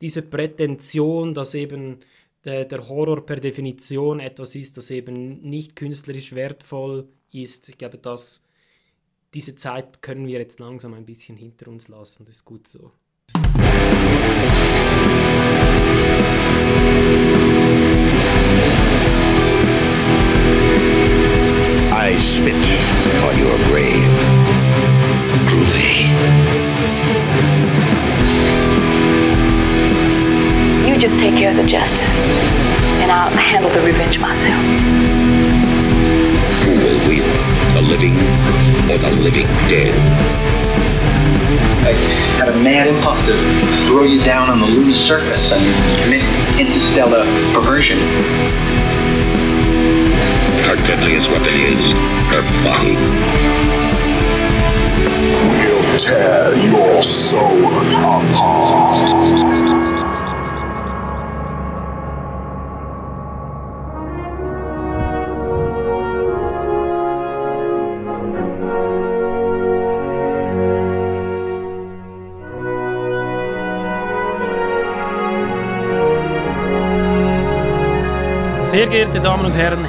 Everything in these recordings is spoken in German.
diese Prätension, dass eben der, der Horror per Definition etwas ist, das eben nicht künstlerisch wertvoll ist. Ich glaube, dass diese Zeit können wir jetzt langsam ein bisschen hinter uns lassen. Das ist gut so.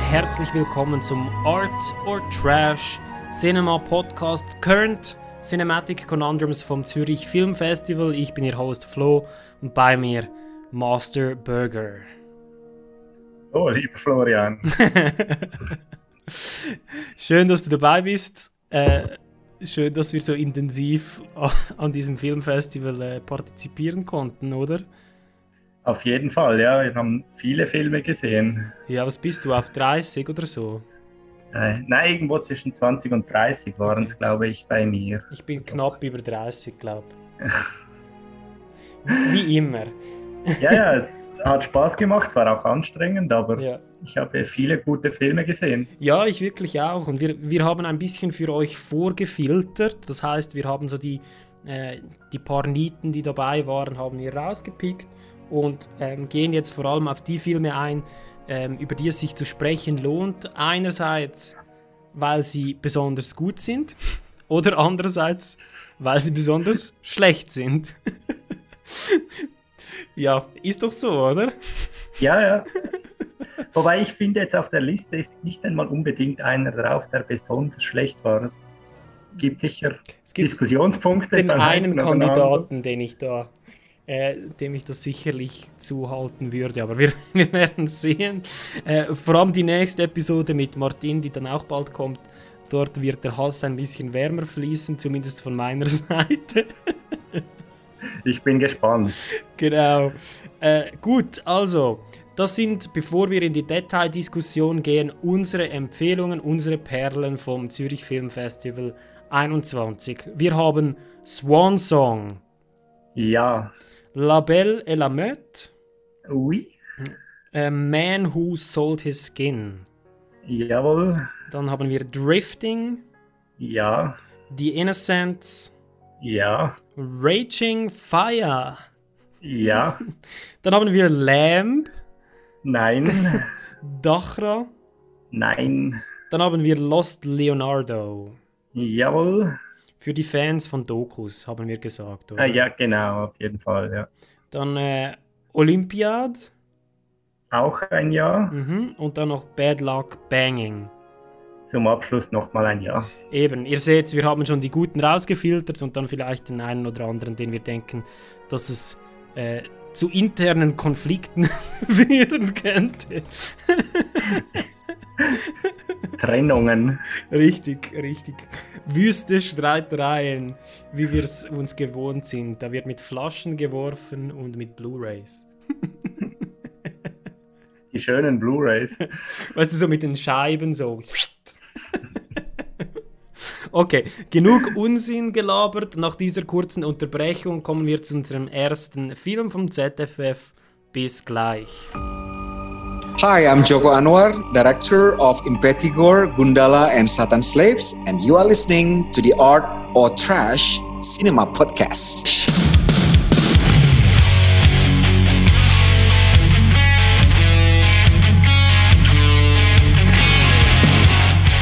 Herzlich willkommen zum Art or Trash Cinema Podcast Current Cinematic Conundrums vom Zürich Film Festival. Ich bin Ihr Host Flo und bei mir Master Burger. Oh, lieber Florian. schön, dass du dabei bist. Äh, schön, dass wir so intensiv an diesem Filmfestival äh, partizipieren konnten, oder? Auf jeden Fall, ja. Wir haben viele Filme gesehen. Ja, was bist du, auf 30 oder so? Äh, nein, irgendwo zwischen 20 und 30 waren es, glaube ich, bei mir. Ich bin knapp über 30, glaube ich. Wie immer. ja, ja, es hat Spaß gemacht, es war auch anstrengend, aber ja. ich habe viele gute Filme gesehen. Ja, ich wirklich auch. Und wir, wir haben ein bisschen für euch vorgefiltert. Das heißt, wir haben so die, äh, die paar Nieten, die dabei waren, haben wir rausgepickt und ähm, gehen jetzt vor allem auf die Filme ein, ähm, über die es sich zu sprechen lohnt. Einerseits, weil sie besonders gut sind oder andererseits, weil sie besonders schlecht sind. ja, ist doch so, oder? Ja, ja. Wobei ich finde, jetzt auf der Liste ist nicht einmal unbedingt einer drauf, der besonders schlecht war. Es gibt sicher es gibt Diskussionspunkte. Den einen Kandidaten, den ich da äh, dem ich das sicherlich zuhalten würde. Aber wir, wir werden sehen. Äh, vor allem die nächste Episode mit Martin, die dann auch bald kommt. Dort wird der Hals ein bisschen wärmer fließen, zumindest von meiner Seite. ich bin gespannt. Genau. Äh, gut, also, das sind, bevor wir in die Detaildiskussion gehen, unsere Empfehlungen, unsere Perlen vom Zürich Film Festival 21. Wir haben Swan Song. Ja. La Belle et la Meute. Oui. A Man Who Sold His Skin. Jawohl. Dann haben wir Drifting. Ja. The Innocents. Ja. Raging Fire. Ja. Dann haben wir Lamb. Nein. Dachra. Nein. Dann haben wir Lost Leonardo. Jawohl. Für die Fans von Dokus, haben wir gesagt, oder? Ah, ja, genau, auf jeden Fall, ja. Dann äh, Olympiad. Auch ein Jahr. Mhm. Und dann noch Bad Luck Banging. Zum Abschluss nochmal ein Jahr. Eben, ihr seht, wir haben schon die guten rausgefiltert und dann vielleicht den einen oder anderen, den wir denken, dass es äh, zu internen Konflikten führen könnte. Trennungen. Richtig, richtig. Wüste Streitereien, wie wir es uns gewohnt sind. Da wird mit Flaschen geworfen und mit Blu-Rays. Die schönen Blu-Rays. Weißt du, so mit den Scheiben so. Okay, genug Unsinn gelabert. Nach dieser kurzen Unterbrechung kommen wir zu unserem ersten Film vom ZFF. Bis gleich. Hi, I'm Joko Anwar, director of Impetigore, Gundala, and Satan Slaves, and you are listening to the Art or Trash Cinema Podcast.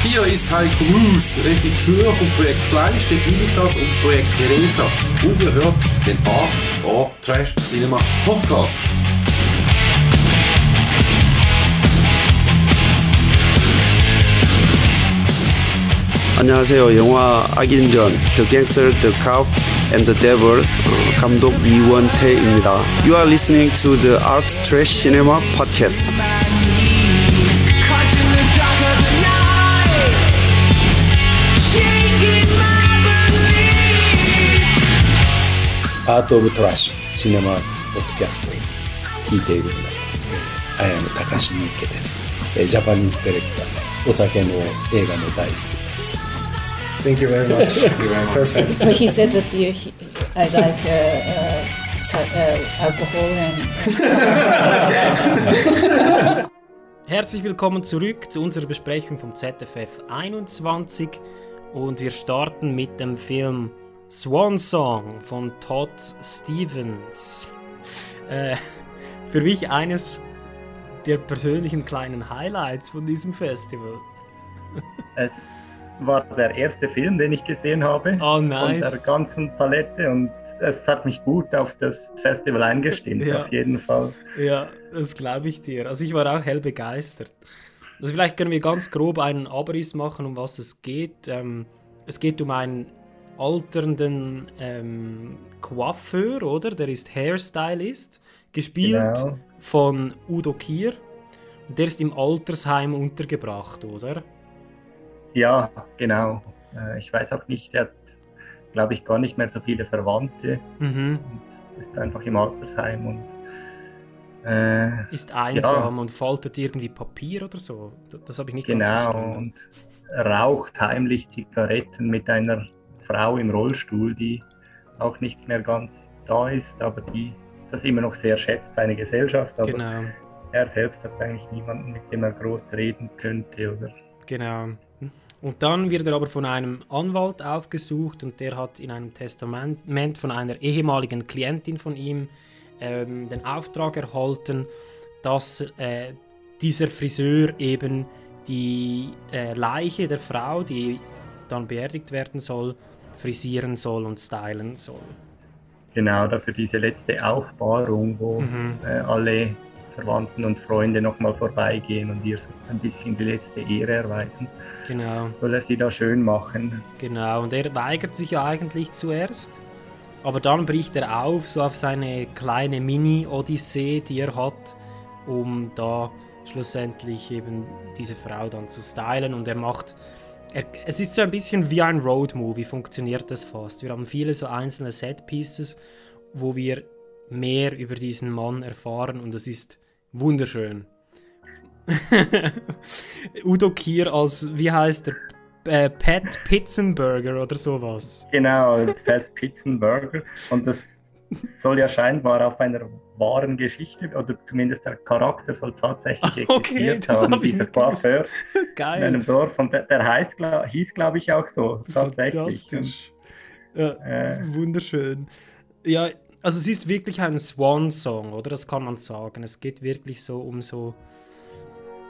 Hier ist Heiko Roos, Regisseur vom Projekt Fleisch, den Imitas und Projekt Teresa. Und ihr hört den Art or Trash Cinema Podcast. 안녕하세요. 영화 악인전 The Gangster, The Cop and The Devil 감독 이원태입니다. You are listening to the Art Trash Cinema Podcast. 아트 오브 트래쉬 시네마 팟캐스트 기대해 주세요. Thank you very much. Perfect. But he said that he, he, I like uh, uh, so- uh, alcohol and. Herzlich willkommen zurück zu unserer Besprechung vom ZFF 21 und wir starten mit dem Film Swan Song von Todd Stevens. Äh, für mich eines der persönlichen kleinen Highlights von diesem Festival. Es war der erste Film, den ich gesehen habe. Oh, Von nice. der ganzen Palette und es hat mich gut auf das Festival eingestimmt, Ja. auf jeden Fall. Ja, das glaube ich dir. Also ich war auch hell begeistert. Also vielleicht können wir ganz grob einen Abriss machen, um was es geht. Ähm, es geht um einen alternden ähm, Coiffeur, oder? Der ist Hairstylist, gespielt Genau. von Udo Kier. Und der ist im Altersheim untergebracht, oder? Ja, genau. Äh, Ich weiß auch nicht, er hat, glaube ich, gar nicht mehr so viele Verwandte Mhm. und ist einfach im Altersheim und äh, Ist einsam und faltet irgendwie Papier oder so. Das, habe ich nicht ganz genau verstanden. und raucht heimlich Zigaretten mit einer Frau im Rollstuhl, die auch nicht mehr ganz da ist, aber die das immer noch sehr schätzt, seine Gesellschaft. Aber Genau. er selbst hat eigentlich niemanden, mit dem er groß reden könnte. Oder Genau. Und dann wird er aber von einem Anwalt aufgesucht und der hat in einem Testament von einer ehemaligen Klientin von ihm ähm, den Auftrag erhalten, dass äh, dieser Friseur eben die äh, Leiche der Frau, die dann beerdigt werden soll, frisieren soll und stylen soll. genau dafür diese letzte Aufbahrung, wo Mhm. äh, alle Verwandten und Freunde nochmal vorbeigehen und ihr so ein bisschen die letzte Ehre erweisen. Genau. Soll er sie da schön machen? Genau, und er weigert sich ja eigentlich zuerst. Aber dann bricht er auf, so auf seine kleine Mini-Odyssee, die er hat, um da schlussendlich eben diese Frau dann zu stylen. Und er macht. Er, es ist so ein bisschen wie ein Road-Movie, funktioniert das fast. Wir haben viele so einzelne Set-Pieces, wo wir mehr über diesen Mann erfahren und das ist wunderschön. Udo Kier als, wie heißt der? Äh, Pat Pitzenberger oder sowas. Genau, Pat Pitzenberger. Und das soll ja scheinbar auf einer wahren Geschichte, oder zumindest der Charakter soll tatsächlich Okay, existiert das haben, dieser. Coiffeur in Geil. einem Dorf. Und der, der heißt, glaub, hieß, glaube ich, auch so, tatsächlich. Fantastisch. Ja, Äh. Wunderschön. Ja, also es ist wirklich ein Swan-Song, oder? Das kann man sagen. Es geht wirklich so um so.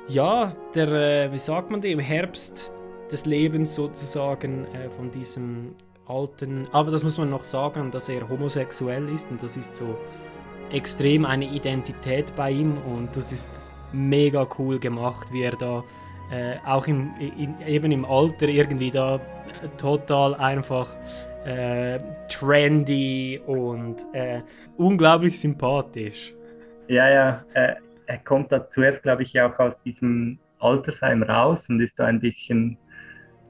Ja, der, äh, wie sagt man dem, Herbst des Lebens sozusagen äh, von diesem alten. Aber das muss man noch sagen, dass er homosexuell ist und das ist so extrem eine Identität bei ihm und das ist mega cool gemacht, wie er da äh, auch im, in, eben im Alter irgendwie da total einfach äh, trendy und äh, unglaublich sympathisch. Ja, ja, äh, er kommt da zuerst, glaube ich, auch aus diesem Altersheim raus und ist da ein bisschen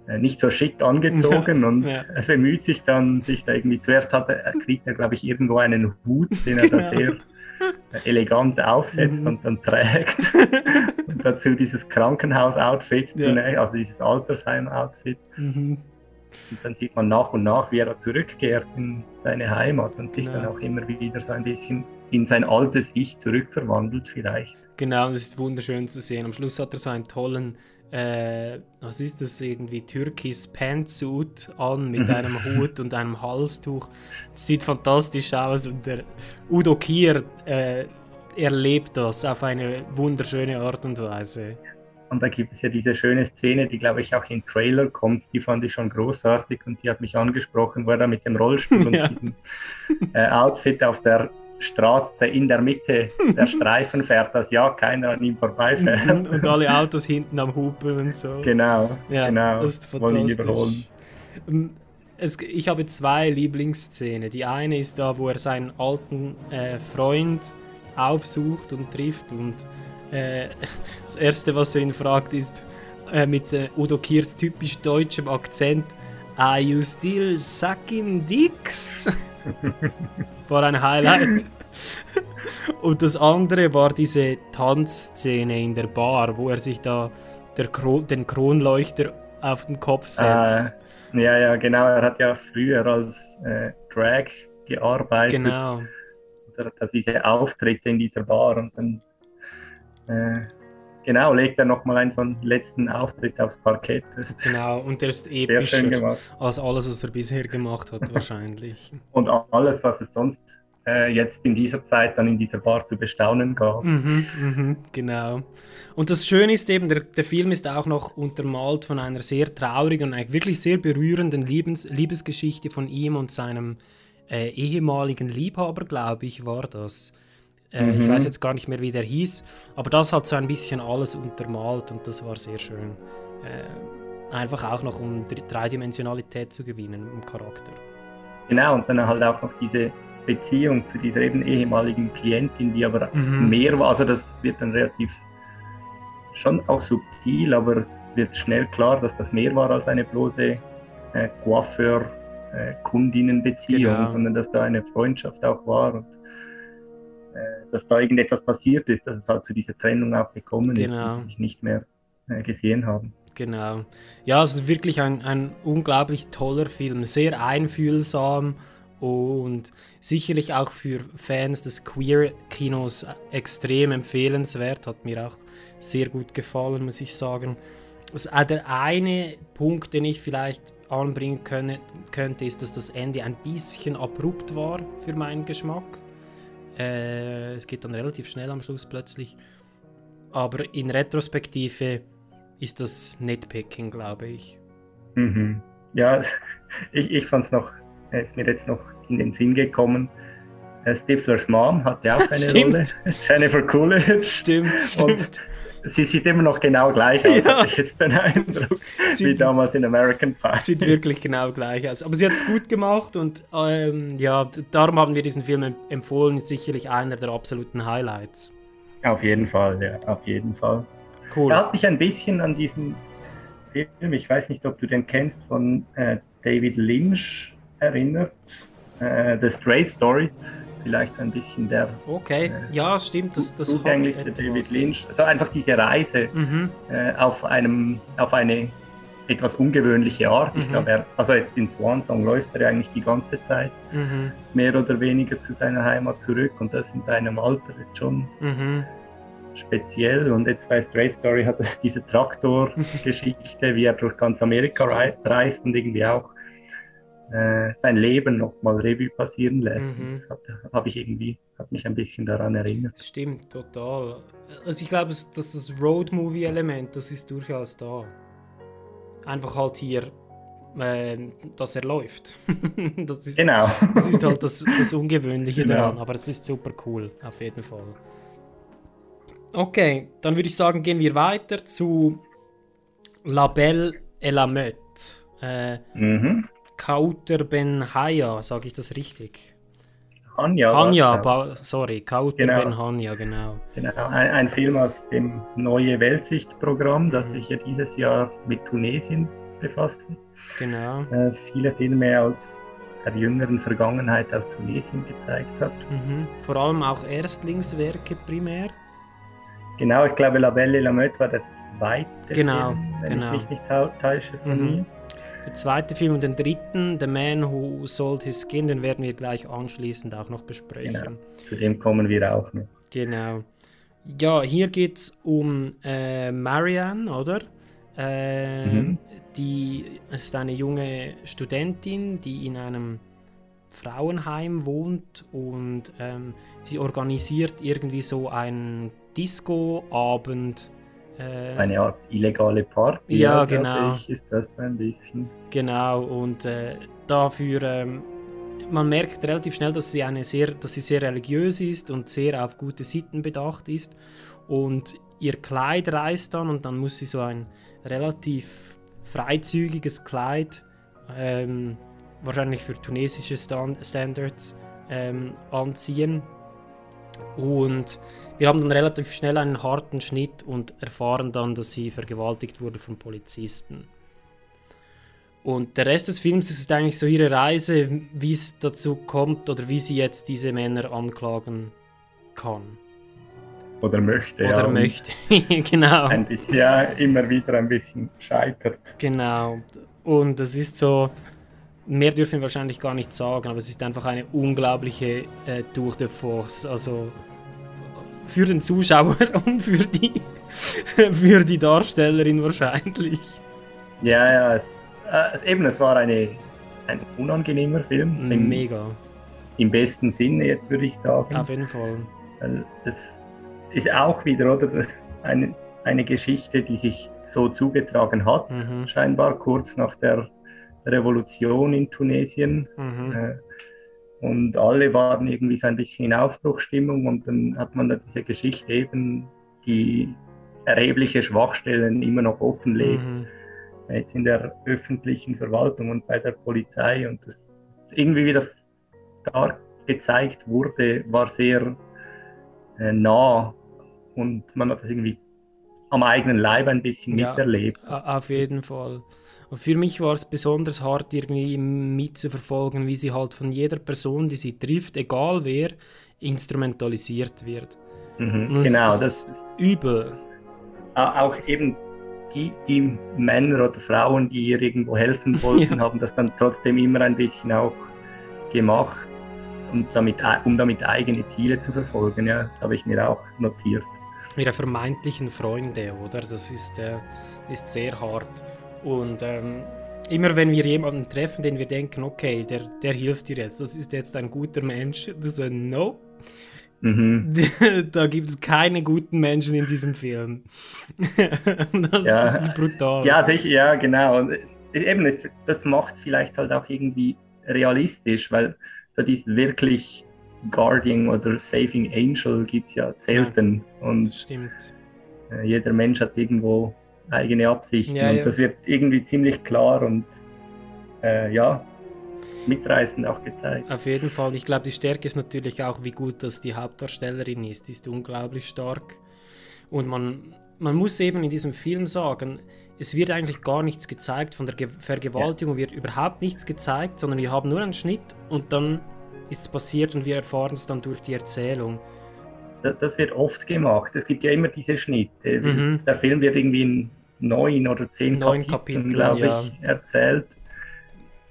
äh, nicht so schick angezogen und Ja. er bemüht sich dann, sich da irgendwie, zuerst hat er, er kriegt er, glaube ich, irgendwo einen Hut, den er da Genau. sehr äh, elegant aufsetzt Mhm. und dann trägt. und dazu dieses Krankenhaus-Outfit, Ja. also dieses Altersheim-Outfit. Mhm. Und dann sieht man nach und nach, wie er zurückkehrt in seine Heimat und sich Genau. dann auch immer wieder so ein bisschen in sein altes Ich zurückverwandelt vielleicht. Genau, das ist wunderschön zu sehen. Am Schluss hat er so einen tollen, äh, was ist das, irgendwie Türkis Pantsuit an mit Mhm. einem Hut und einem Halstuch. Das sieht fantastisch aus und der Udo Kier äh, erlebt das auf eine wunderschöne Art und Weise. Und da gibt es ja diese schöne Szene, die glaube ich auch im Trailer kommt, die fand ich schon großartig und die hat mich angesprochen, wo er da mit dem Rollstuhl Ja. und diesem äh, Outfit auf der Straße in der Mitte der Streifen fährt, dass ja keiner an ihm vorbeifährt. und alle Autos hinten am Hupen und so. Genau, Ja, genau. das ist fantastisch. Ähm, Es, ich habe zwei Lieblingsszenen. Die eine ist da, wo er seinen alten äh, Freund aufsucht und trifft und äh, das erste, was er ihn fragt, ist äh, mit äh, Udo Kiers typisch deutschem Akzent: Are you still sucking dicks? war ein Highlight. Und das andere war diese Tanzszene in der Bar, wo er sich da der Kro den Kronleuchter auf den Kopf setzt. Ah, ja, ja, genau. Er hat ja früher als äh, Drag gearbeitet. Genau. Oder diese Auftritte in dieser Bar und dann äh, genau legt er nochmal einen so einen letzten Auftritt aufs Parkett. Genau, und der ist epischer als alles, was er bisher gemacht hat, wahrscheinlich. Und alles, was es sonst äh, jetzt in dieser Zeit dann in dieser Bar zu bestaunen gab. Mhm, mhm, genau. Und das Schöne ist eben, der, der Film ist auch noch untermalt von einer sehr traurigen und eigentlich wirklich sehr berührenden Liebens, Liebesgeschichte von ihm und seinem äh, ehemaligen Liebhaber, glaube ich, war das. Äh, Ich Mhm. weiß jetzt gar nicht mehr, wie der hieß, aber das hat so ein bisschen alles untermalt und das war sehr schön. Äh, einfach auch noch um Dr- Dreidimensionalität zu gewinnen im Charakter. Genau, und dann halt auch noch diese Beziehung zu dieser eben ehemaligen Klientin, die aber Mhm. mehr war. Also das wird dann relativ schon auch subtil, aber es wird schnell klar, dass das mehr war als eine bloße äh, Coiffeur-Kundinnen-Beziehung, Genau. sondern dass da eine Freundschaft auch war und äh, dass da irgendetwas passiert ist, dass es halt zu dieser Trennung auch gekommen Genau. ist, die ich nicht mehr äh, gesehen haben. Genau. Ja, es ist wirklich ein, ein unglaublich toller Film, sehr einfühlsam und sicherlich auch für Fans des Queer-Kinos extrem empfehlenswert. Hat mir auch sehr gut gefallen, muss ich sagen. Äh, der eine Punkt, den ich vielleicht anbringen könne, könnte, ist, dass das Ende ein bisschen abrupt war für meinen Geschmack. Äh, es geht dann relativ schnell am Schluss plötzlich. Aber in Retrospektive ist das Nitpicking, glaube ich. Mhm. Ja, ich, ich fand es noch, ist mir jetzt noch in den Sinn gekommen. Äh, Stiflers Mom hatte auch eine. Rolle. Jennifer Coolidge. Stimmt, Und stimmt. Sie sieht immer noch genau gleich aus, Ja. habe ich jetzt den Eindruck, Sie- wie damals in American Pie. Sieht wirklich genau gleich aus. Aber sie hat es gut gemacht und ähm, ja, darum haben wir diesen Film em- empfohlen. Ist sicherlich einer der absoluten Highlights. Auf jeden Fall, ja, auf jeden Fall. Cool. Er hat mich ein bisschen an diesen Film, ich weiß nicht, ob du den kennst, von äh, David Lynch erinnert. Äh, The Stray Story. Vielleicht so ein bisschen der Okay, ja, stimmt. Das, das zugänglichste etwas. David Lynch. Also einfach diese Reise Mhm. äh, auf, einem, auf eine etwas ungewöhnliche Art. Ich Mhm. glaube, er, also jetzt in Swan Song läuft er ja eigentlich die ganze Zeit Mhm. mehr oder weniger zu seiner Heimat zurück und das in seinem Alter ist schon Mhm. speziell. Und jetzt bei Straight Story hat er diese Traktor-Geschichte, wie er durch ganz Amerika rei reist und irgendwie auch äh, sein Leben nochmal Revue passieren lässt. Mhm. Das habe ich irgendwie, hat mich ein bisschen daran erinnert. Stimmt, total. Also ich glaube, dass das Road-Movie-Element, das ist durchaus da. Einfach halt hier, äh, dass er läuft. das ist, Genau. Das ist halt das, das Ungewöhnliche Genau. daran, aber es ist super cool, auf jeden Fall. Okay, dann würde ich sagen, gehen wir weiter zu La Belle et la Meute. Äh, Mhm. Kauter Ben Haya, sage ich das richtig? Hanja, war's, glaub ba- sorry, Kauter Genau. Ben Hanja, genau. Genau, ein, ein Film aus dem Neue Weltsicht-Programm, das sich ja dieses Jahr mit Tunesien befasst hat. Genau. Äh, viele Filme aus der jüngeren Vergangenheit aus Tunesien gezeigt hat. Mhm. Vor allem auch Erstlingswerke primär. Genau, ich glaube, La Belle et la Meute war der zweite Genau, Film, wenn genau. ich mich nicht täusche von Mhm. mir. Der zweite Film und den dritten, The Man Who Sold His Skin, den werden wir gleich anschließend auch noch besprechen. Genau, zu dem kommen wir auch noch. Genau. Ja, hier geht es um äh, Marianne, oder? Äh, Mhm. Die ist eine junge Studentin, die in einem Frauenheim wohnt und ähm, sie organisiert irgendwie so einen Disco-Abend Äh, Eine Art illegale Party. Ja, genau. Ich, ist das ein bisschen. Genau, und äh, dafür, ähm, man merkt relativ schnell, dass sie, eine sehr, dass sie sehr religiös ist und sehr auf gute Sitten bedacht ist. Und ihr Kleid reißt dann und dann muss sie so ein relativ freizügiges Kleid, ähm, wahrscheinlich für tunesische Stand Standards, ähm, anziehen. Und wir haben dann relativ schnell einen harten Schnitt und erfahren dann, dass sie vergewaltigt wurde von Polizisten. Und der Rest des Films ist eigentlich so ihre Reise, wie es dazu kommt oder wie sie jetzt diese Männer anklagen kann. Oder möchte. Oder ja, möchte. genau. Ein bisschen, ja, immer wieder ein bisschen scheitert. Genau. Und es ist so, mehr dürfen wir wahrscheinlich gar nicht sagen, aber es ist einfach eine unglaubliche äh, Tour de Force. Also für den Zuschauer und für die, für die Darstellerin wahrscheinlich. Ja, ja, es, äh, es, eben, es war eine, ein unangenehmer Film. Im, Mega. Im besten Sinne, jetzt würde ich sagen. Auf jeden Fall. Das ist auch wieder, oder? Eine, eine Geschichte, die sich so zugetragen hat, Mhm. scheinbar kurz nach der Revolution in Tunesien. Mhm. Äh, Und alle waren irgendwie so ein bisschen in Aufbruchsstimmung und dann hat man da diese Geschichte eben, die erhebliche Schwachstellen immer noch offenlegt, Mhm. jetzt in der öffentlichen Verwaltung und bei der Polizei. Und das irgendwie, wie das da gezeigt wurde, war sehr äh, nah und man hat das irgendwie am eigenen Leib ein bisschen Ja, miterlebt. auf jeden Fall. Und für mich war es besonders hart, irgendwie mitzuverfolgen, wie sie halt von jeder Person, die sie trifft, egal wer, instrumentalisiert wird. Mhm, genau, ist das übel. Au- auch eben die, die Männer oder Frauen, die ihr irgendwo helfen wollten, Ja. haben das dann trotzdem immer ein bisschen auch gemacht, um damit, um damit eigene Ziele zu verfolgen. Ja, das habe ich mir auch notiert. ihre vermeintlichen Freunde, oder? Das ist, äh, ist sehr hart. Und ähm, immer wenn wir jemanden treffen, den wir denken, okay, der, der hilft dir jetzt, das ist jetzt ein guter Mensch, das ist no. Mhm. da gibt es keine guten Menschen in diesem Film. das Ja. ist brutal. Ja, sicher, ja, genau. Und äh, eben, das macht vielleicht halt auch irgendwie realistisch, weil so dieses wirklich Guardian oder Saving Angel gibt es ja selten. Und Stimmt. äh, jeder Mensch hat irgendwo eigene Absichten Ja, und ja. das wird irgendwie ziemlich klar und äh, ja, mitreißend auch gezeigt. Auf jeden Fall. Ich glaube, die Stärke ist natürlich auch, wie gut das die Hauptdarstellerin ist. Die ist unglaublich stark. Und man, man muss eben in diesem Film sagen, es wird eigentlich gar nichts gezeigt von der Ge Vergewaltigung, wird überhaupt nichts gezeigt, sondern wir haben nur einen Schnitt und dann ist es passiert und wir erfahren es dann durch die Erzählung. Das, das wird oft gemacht. Es gibt ja immer diese Schnitte. Mhm. Der Film wird irgendwie in neun oder zehn Neun Kapiteln, Kapiteln, glaube ja. ich, erzählt.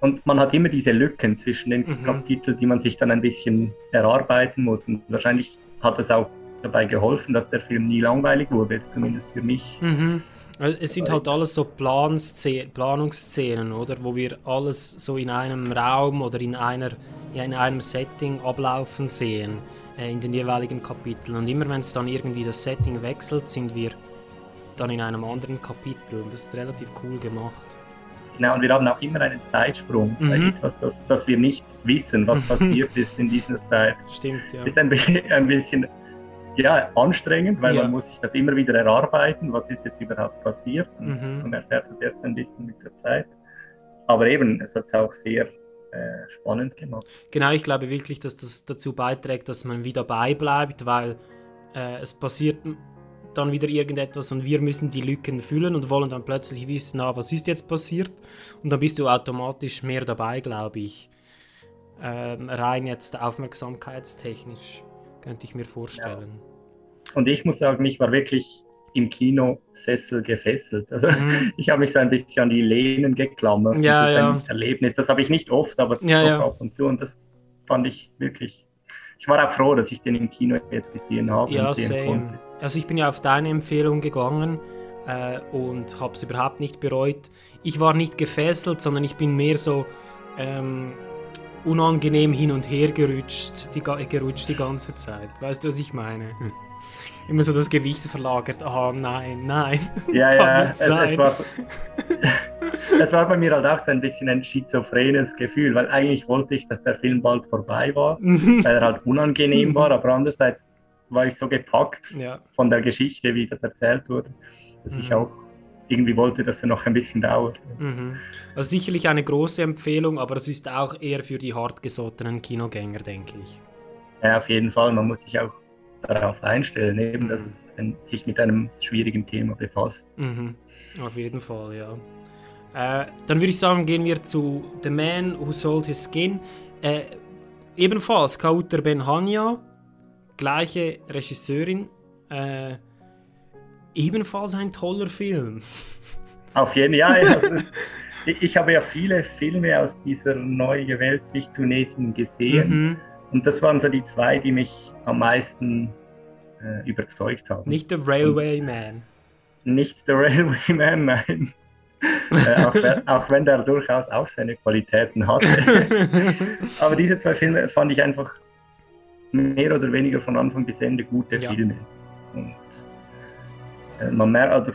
Und man hat immer diese Lücken zwischen den Mhm. Kapiteln, die man sich dann ein bisschen erarbeiten muss. Und wahrscheinlich hat es auch dabei geholfen, dass der Film nie langweilig wurde, zumindest für mich. Mhm. Also Es sind halt alles so Planszenen, Planungsszenen, oder? Wo wir alles so in einem Raum oder in, einer, in einem Setting ablaufen sehen, äh, in den jeweiligen Kapiteln. Und immer wenn es dann irgendwie das Setting wechselt, sind wir dann in einem anderen Kapitel. Und das ist relativ cool gemacht. Genau, und wir haben auch immer einen Zeitsprung, Mhm. etwas, das, dass wir nicht wissen, was passiert ist in dieser Zeit. Stimmt, ja. Ist ein, ein bisschen ja, anstrengend, weil Ja. man muss sich das immer wieder erarbeiten, was ist jetzt überhaupt passiert. Und Mhm. Man erfährt das erst ein bisschen mit der Zeit. Aber eben, es hat es auch sehr äh, spannend gemacht. Genau, ich glaube wirklich, dass das dazu beiträgt, dass man wieder dabei bleibt, weil äh, es passiert dann wieder irgendetwas und wir müssen die Lücken füllen und wollen dann plötzlich wissen, ah, was ist jetzt passiert? Und dann bist du automatisch mehr dabei, glaube ich. Ähm, rein jetzt aufmerksamkeitstechnisch, könnte ich mir vorstellen. Und ich muss sagen, ich war wirklich im Kinosessel gefesselt. Also Mhm. ich habe mich so ein bisschen an die Lehnen geklammert. Ja, das ist ja. ein Erlebnis. Das habe ich nicht oft, aber Ja, ja. ab und zu. Und das fand ich wirklich. Ich war auch froh, dass ich den im Kino jetzt gesehen habe Ja, und sehen same. konnte. Also ich bin ja auf deine Empfehlung gegangen äh, und habe es überhaupt nicht bereut. Ich war nicht gefesselt, sondern ich bin mehr so, ähm, unangenehm hin und her gerutscht die, gerutscht die ganze Zeit. Weißt du, was ich meine? Immer so das Gewicht verlagert. Ah, nein, nein. Ja, Kann ja, nicht es, es, war, es war bei mir halt auch so ein bisschen ein schizophrenes Gefühl, weil eigentlich wollte ich, dass der Film bald vorbei war, Mhm. weil er halt unangenehm war, aber andererseits war ich so gepackt Ja. von der Geschichte, wie das erzählt wurde, dass ich Mhm. auch irgendwie wollte, dass er noch ein bisschen dauert. Mhm. Also sicherlich eine große Empfehlung, aber es ist auch eher für die hartgesottenen Kinogänger, denke ich. Ja, auf jeden Fall, man muss sich auch darauf einstellen, eben, dass es sich mit einem schwierigen Thema befasst. Mhm. Auf jeden Fall, ja. Äh, dann würde ich sagen, gehen wir zu The Man Who Sold His Skin. Äh, ebenfalls Kauter Benhania, gleiche Regisseurin. Äh, ebenfalls ein toller Film. Auf jeden Fall, ja. Ich, ich habe ja viele Filme aus dieser neu gewählt sich Tunesien gesehen. Mhm. Und das waren so die zwei, die mich am meisten äh, überzeugt haben. Nicht The Railway Man. Nicht The Railway Man, nein. Äh, auch, wenn- auch wenn der durchaus auch seine Qualitäten hatte. Aber diese zwei Filme fand ich einfach mehr oder weniger von Anfang bis Ende gute Ja. Filme. Und äh, man merkt, also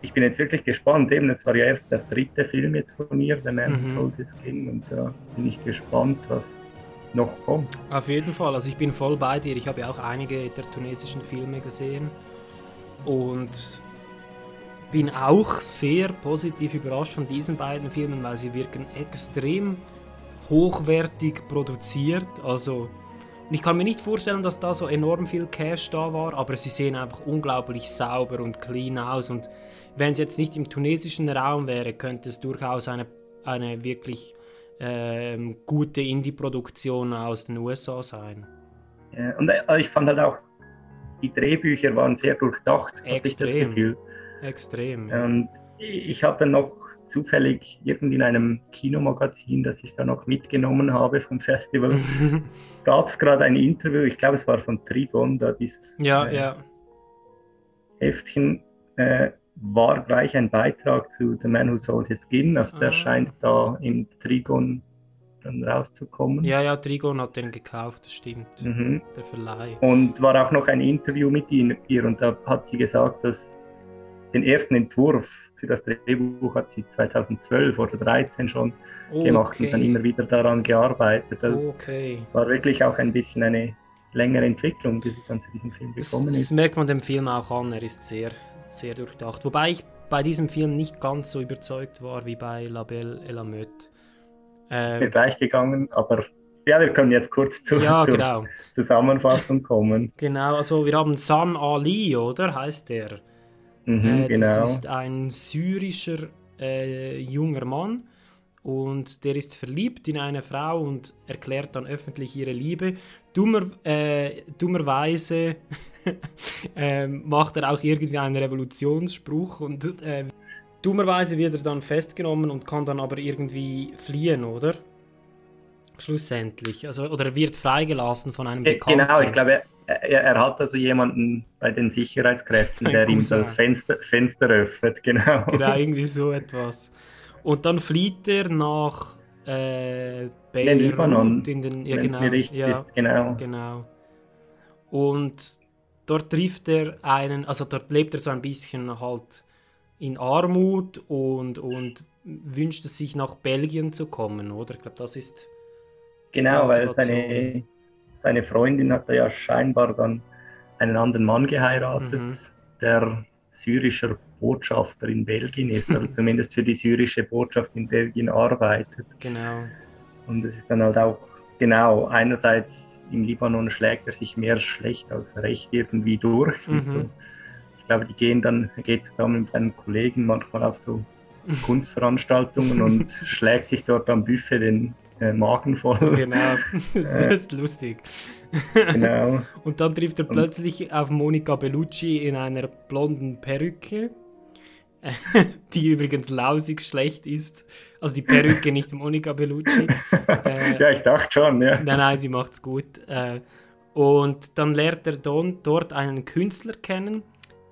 ich bin jetzt wirklich gespannt, eben, es war ja erst der dritte Film jetzt von mir, The Man Mhm. Sold His Skin, und da bin ich gespannt, was noch kommt. Auf jeden Fall, also ich bin voll bei dir. Ich habe ja auch einige der tunesischen Filme gesehen und bin auch sehr positiv überrascht von diesen beiden Filmen, weil sie wirken extrem hochwertig produziert. Also ich kann mir nicht vorstellen, dass da so enorm viel Cash da war, aber sie sehen einfach unglaublich sauber und clean aus. Und wenn es jetzt nicht im tunesischen Raum wäre, könnte es durchaus eine, eine wirklich ähm, gute Indie-Produktion aus den USA sein. Ja, und äh, ich fand halt auch, die Drehbücher waren sehr durchdacht. Extrem. Extrem. Ja. Und ich habe dann noch zufällig irgendwie in einem Kinomagazin, das ich da noch mitgenommen habe vom Festival, gab es gerade ein Interview, ich glaube es war von Trigon, da dieses ja, äh, ja. Heftchen äh, war gleich ein Beitrag zu The Man Who Sold His Skin, also der Ah. scheint da im Trigon dann rauszukommen. Ja, ja, Trigon hat den gekauft, das stimmt. Mhm. Der Verleih. Und war auch noch ein Interview mit ihr und da hat sie gesagt, dass den ersten Entwurf für das Drehbuch hat sie 2012 oder 2013 schon gemacht und dann Okay. immer wieder daran gearbeitet. Das Okay. war wirklich auch ein bisschen eine längere Entwicklung, die sie dann zu diesem Film Das, gekommen das ist. merkt man dem Film auch an, er ist sehr, sehr durchdacht. Wobei ich bei diesem Film nicht ganz so überzeugt war wie bei La Belle et la Meute. Ist mir Ähm, gleich gegangen, aber ja, wir können jetzt kurz zu, ja, zur genau. Zusammenfassung kommen. Genau, also wir haben Sam Ali, oder? Heißt der? Mhm, Äh, genau. Das ist ein syrischer äh, junger Mann und der ist verliebt in eine Frau und erklärt dann öffentlich ihre Liebe. Dummer, äh, dummerweise ähm, macht er auch irgendwie einen Revolutionsspruch und äh, dummerweise wird er dann festgenommen und kann dann aber irgendwie fliehen, oder? Schlussendlich. Also, oder er wird freigelassen von einem Ge- Bekannten. Genau, ich glaube, er, er, er hat also jemanden bei den Sicherheitskräften, Ein der ihm Cousin. das Fenster, Fenster öffnet, genau. Genau, irgendwie so etwas. Und dann flieht er nach äh, Beirut Libanon, in den ja, genau, ja, ist, genau. genau. Und dort trifft er einen, also dort lebt er so ein bisschen halt in Armut und, und wünscht es sich nach Belgien zu kommen, oder? Ich glaube, das ist Genau, weil seine, seine Freundin hat ja scheinbar dann einen anderen Mann geheiratet, Mhm. der syrischer Botschafter in Belgien ist, oder zumindest für die syrische Botschaft in Belgien arbeitet. Genau. Und es ist dann halt auch, genau, einerseits im Libanon schlägt er sich mehr schlecht als recht irgendwie durch. Mhm. so. Ich glaube, die gehen dann, er geht zusammen mit einem Kollegen manchmal auf so Kunstveranstaltungen und schlägt sich dort am Buffet den äh, Magen voll. Genau, das Äh, ist lustig. Genau. Und dann trifft er plötzlich auf Monika Bellucci in einer blonden Perücke, die übrigens lausig schlecht ist. Also die Perücke, nicht Monika Bellucci. Äh, ja, ich dachte schon, ja. Nein, nein, sie macht's gut. Äh, und dann lernt er don, dort einen Künstler kennen,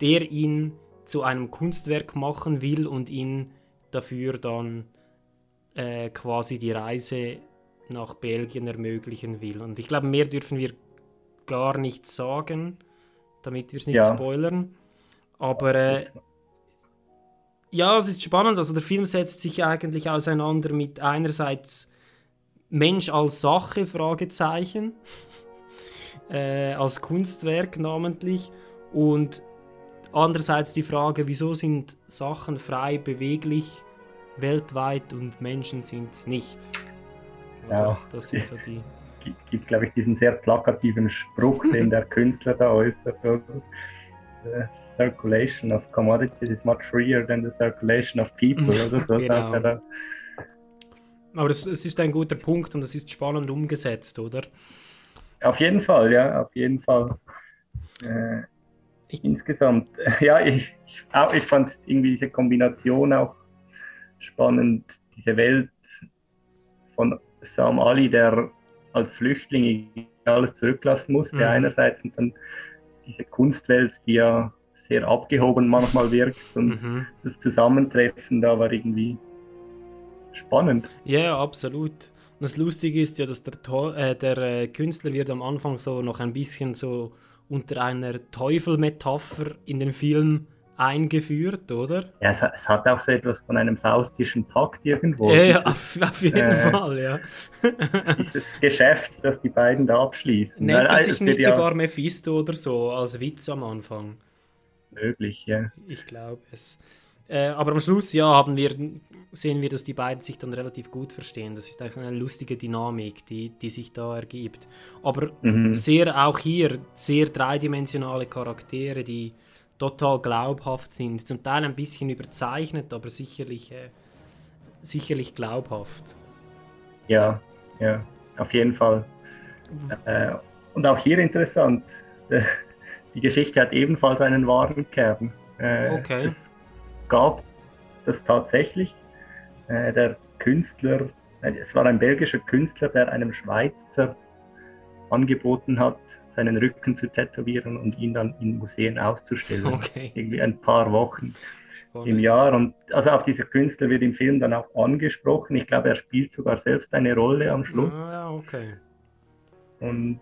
der ihn zu einem Kunstwerk machen will und ihn dafür dann äh, quasi die Reise nach Belgien ermöglichen will. Und ich glaube, mehr dürfen wir gar nicht sagen, damit wir es nicht Ja. spoilern. Aber äh, ja, es ist spannend. Also der Film setzt sich eigentlich auseinander mit einerseits Mensch als Sache, Fragezeichen, äh, als Kunstwerk namentlich und andererseits die Frage, wieso sind Sachen frei beweglich weltweit und Menschen sind es nicht. Oder? Ja. Das sind so die. gibt, gibt glaube ich, diesen sehr plakativen Spruch, den der Künstler da äußert. The circulation of commodities is much freer than the circulation of people. Oder so Genau. sagt er da. Aber es, ist ein guter Punkt und es ist spannend umgesetzt, oder? Auf jeden Fall, ja, auf jeden Fall. Äh, insgesamt, ja, ich, ich, auch, ich fand irgendwie diese Kombination auch spannend, diese Welt von Sam Ali, der als Flüchtling alles zurücklassen musste, Mhm. einerseits, und dann diese Kunstwelt, die ja sehr abgehoben manchmal wirkt, und Mhm. das Zusammentreffen da war irgendwie spannend. Ja, ja, absolut. Und das Lustige ist ja, dass der, äh, der äh, Künstler wird am Anfang so noch ein bisschen so unter einer Teufelmetapher in den Film eingeführt, oder? Ja, es, hat- es hat auch so etwas von einem faustischen Pakt irgendwo. Ja, ja, auf, auf jeden äh, Fall, ja. dieses Geschäft, das die beiden da abschließen. Nennt Weil, sich nicht ja sogar Mephisto oder so als Witz am Anfang? möglich, ja. Ich glaube es. Äh, aber am Schluss, ja, haben wir, sehen wir, dass die beiden sich dann relativ gut verstehen. Das ist einfach eine lustige Dynamik, die, die sich da ergibt. Aber Mhm. sehr auch hier, sehr dreidimensionale Charaktere, die total glaubhaft sind. Zum Teil ein bisschen überzeichnet, aber sicherlich, äh, sicherlich glaubhaft. Ja, ja, auf jeden Fall. Äh, und auch hier interessant, äh, die Geschichte hat ebenfalls einen wahren Kern. Äh, Okay. Es gab das tatsächlich. Äh, der Künstler, äh, es war ein belgischer Künstler, der einem Schweizer angeboten hat, seinen Rücken zu tätowieren und ihn dann in Museen auszustellen. Okay. Irgendwie ein paar Wochen Spannend. im Jahr. Und also auf dieser Künstler wird im Film dann auch angesprochen. Ich glaube, er spielt sogar selbst eine Rolle am Schluss. Ah, ja, okay. Und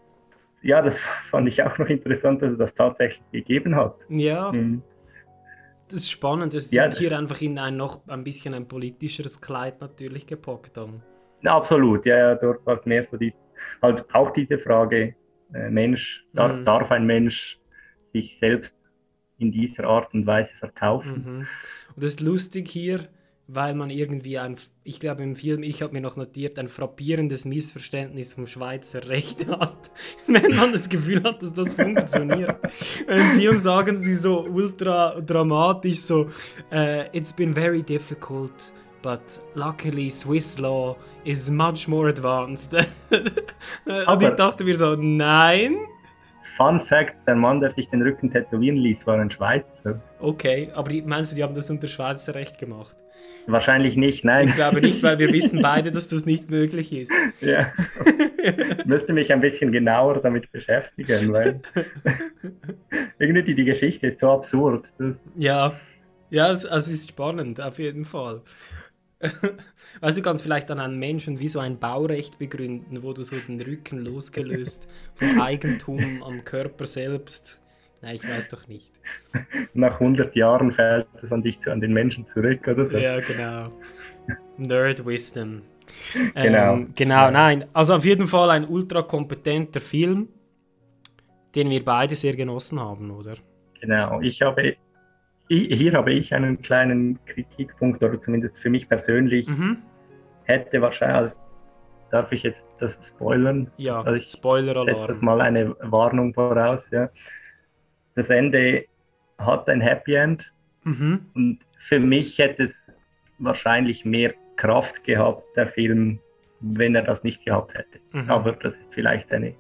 ja, das fand ich auch noch interessant, dass er das tatsächlich gegeben hat. Ja, Mhm. das ist spannend. Es Ja, ist hier einfach in ein noch ein bisschen ein politischeres Kleid natürlich gepackt. Ja, absolut, ja, ja, dort war es mehr so dies, halt auch diese Frage, Mensch, dar, Mhm. darf ein Mensch sich selbst in dieser Art und Weise verkaufen? Mhm. Und das ist lustig hier, weil man irgendwie ein, ich glaube im Film, ich habe mir noch notiert, ein frappierendes Missverständnis vom Schweizer Recht hat, wenn man das Gefühl hat, dass das funktioniert. Im Film sagen sie so ultra dramatisch so, äh, it's been very difficult, but luckily Swiss law is much more advanced. Und ich dachte mir so, nein. Fun Fact, der Mann, der sich den Rücken tätowieren ließ, war ein Schweizer. Okay, aber die, meinst du, die haben das unter Schweizer Recht gemacht? Wahrscheinlich nicht, nein. Ich glaube nicht, weil wir wissen beide, dass das nicht möglich ist. Ja. Müsste mich ein bisschen genauer damit beschäftigen, weil irgendwie die, Geschichte ist so absurd. Ja, ja, es, also es ist spannend, auf jeden Fall. Weißt du, du kannst vielleicht an einen Menschen wie so ein Baurecht begründen, wo du so den Rücken losgelöst vom Eigentum am Körper selbst. Nein, ich weiß doch nicht. nach 100 Jahren fällt es an dich, an den Menschen zurück oder so. Ja, genau. Nerd Wisdom. Genau. Ähm, genau, nein. Also auf jeden Fall ein ultra kompetenter Film, den wir beide sehr genossen haben, oder? Genau, ich habe, hier habe ich einen kleinen Kritikpunkt, oder zumindest für mich persönlich, Mhm. hätte wahrscheinlich, also, darf ich jetzt das spoilern? Ja, Also ich Spoiler-Alarm. setze das mal eine Warnung voraus. Ja. Das Ende hat ein Happy End Mhm. und für mich hätte es wahrscheinlich mehr Kraft gehabt, der Film, wenn er das nicht gehabt hätte. Mhm. Aber das ist vielleicht eine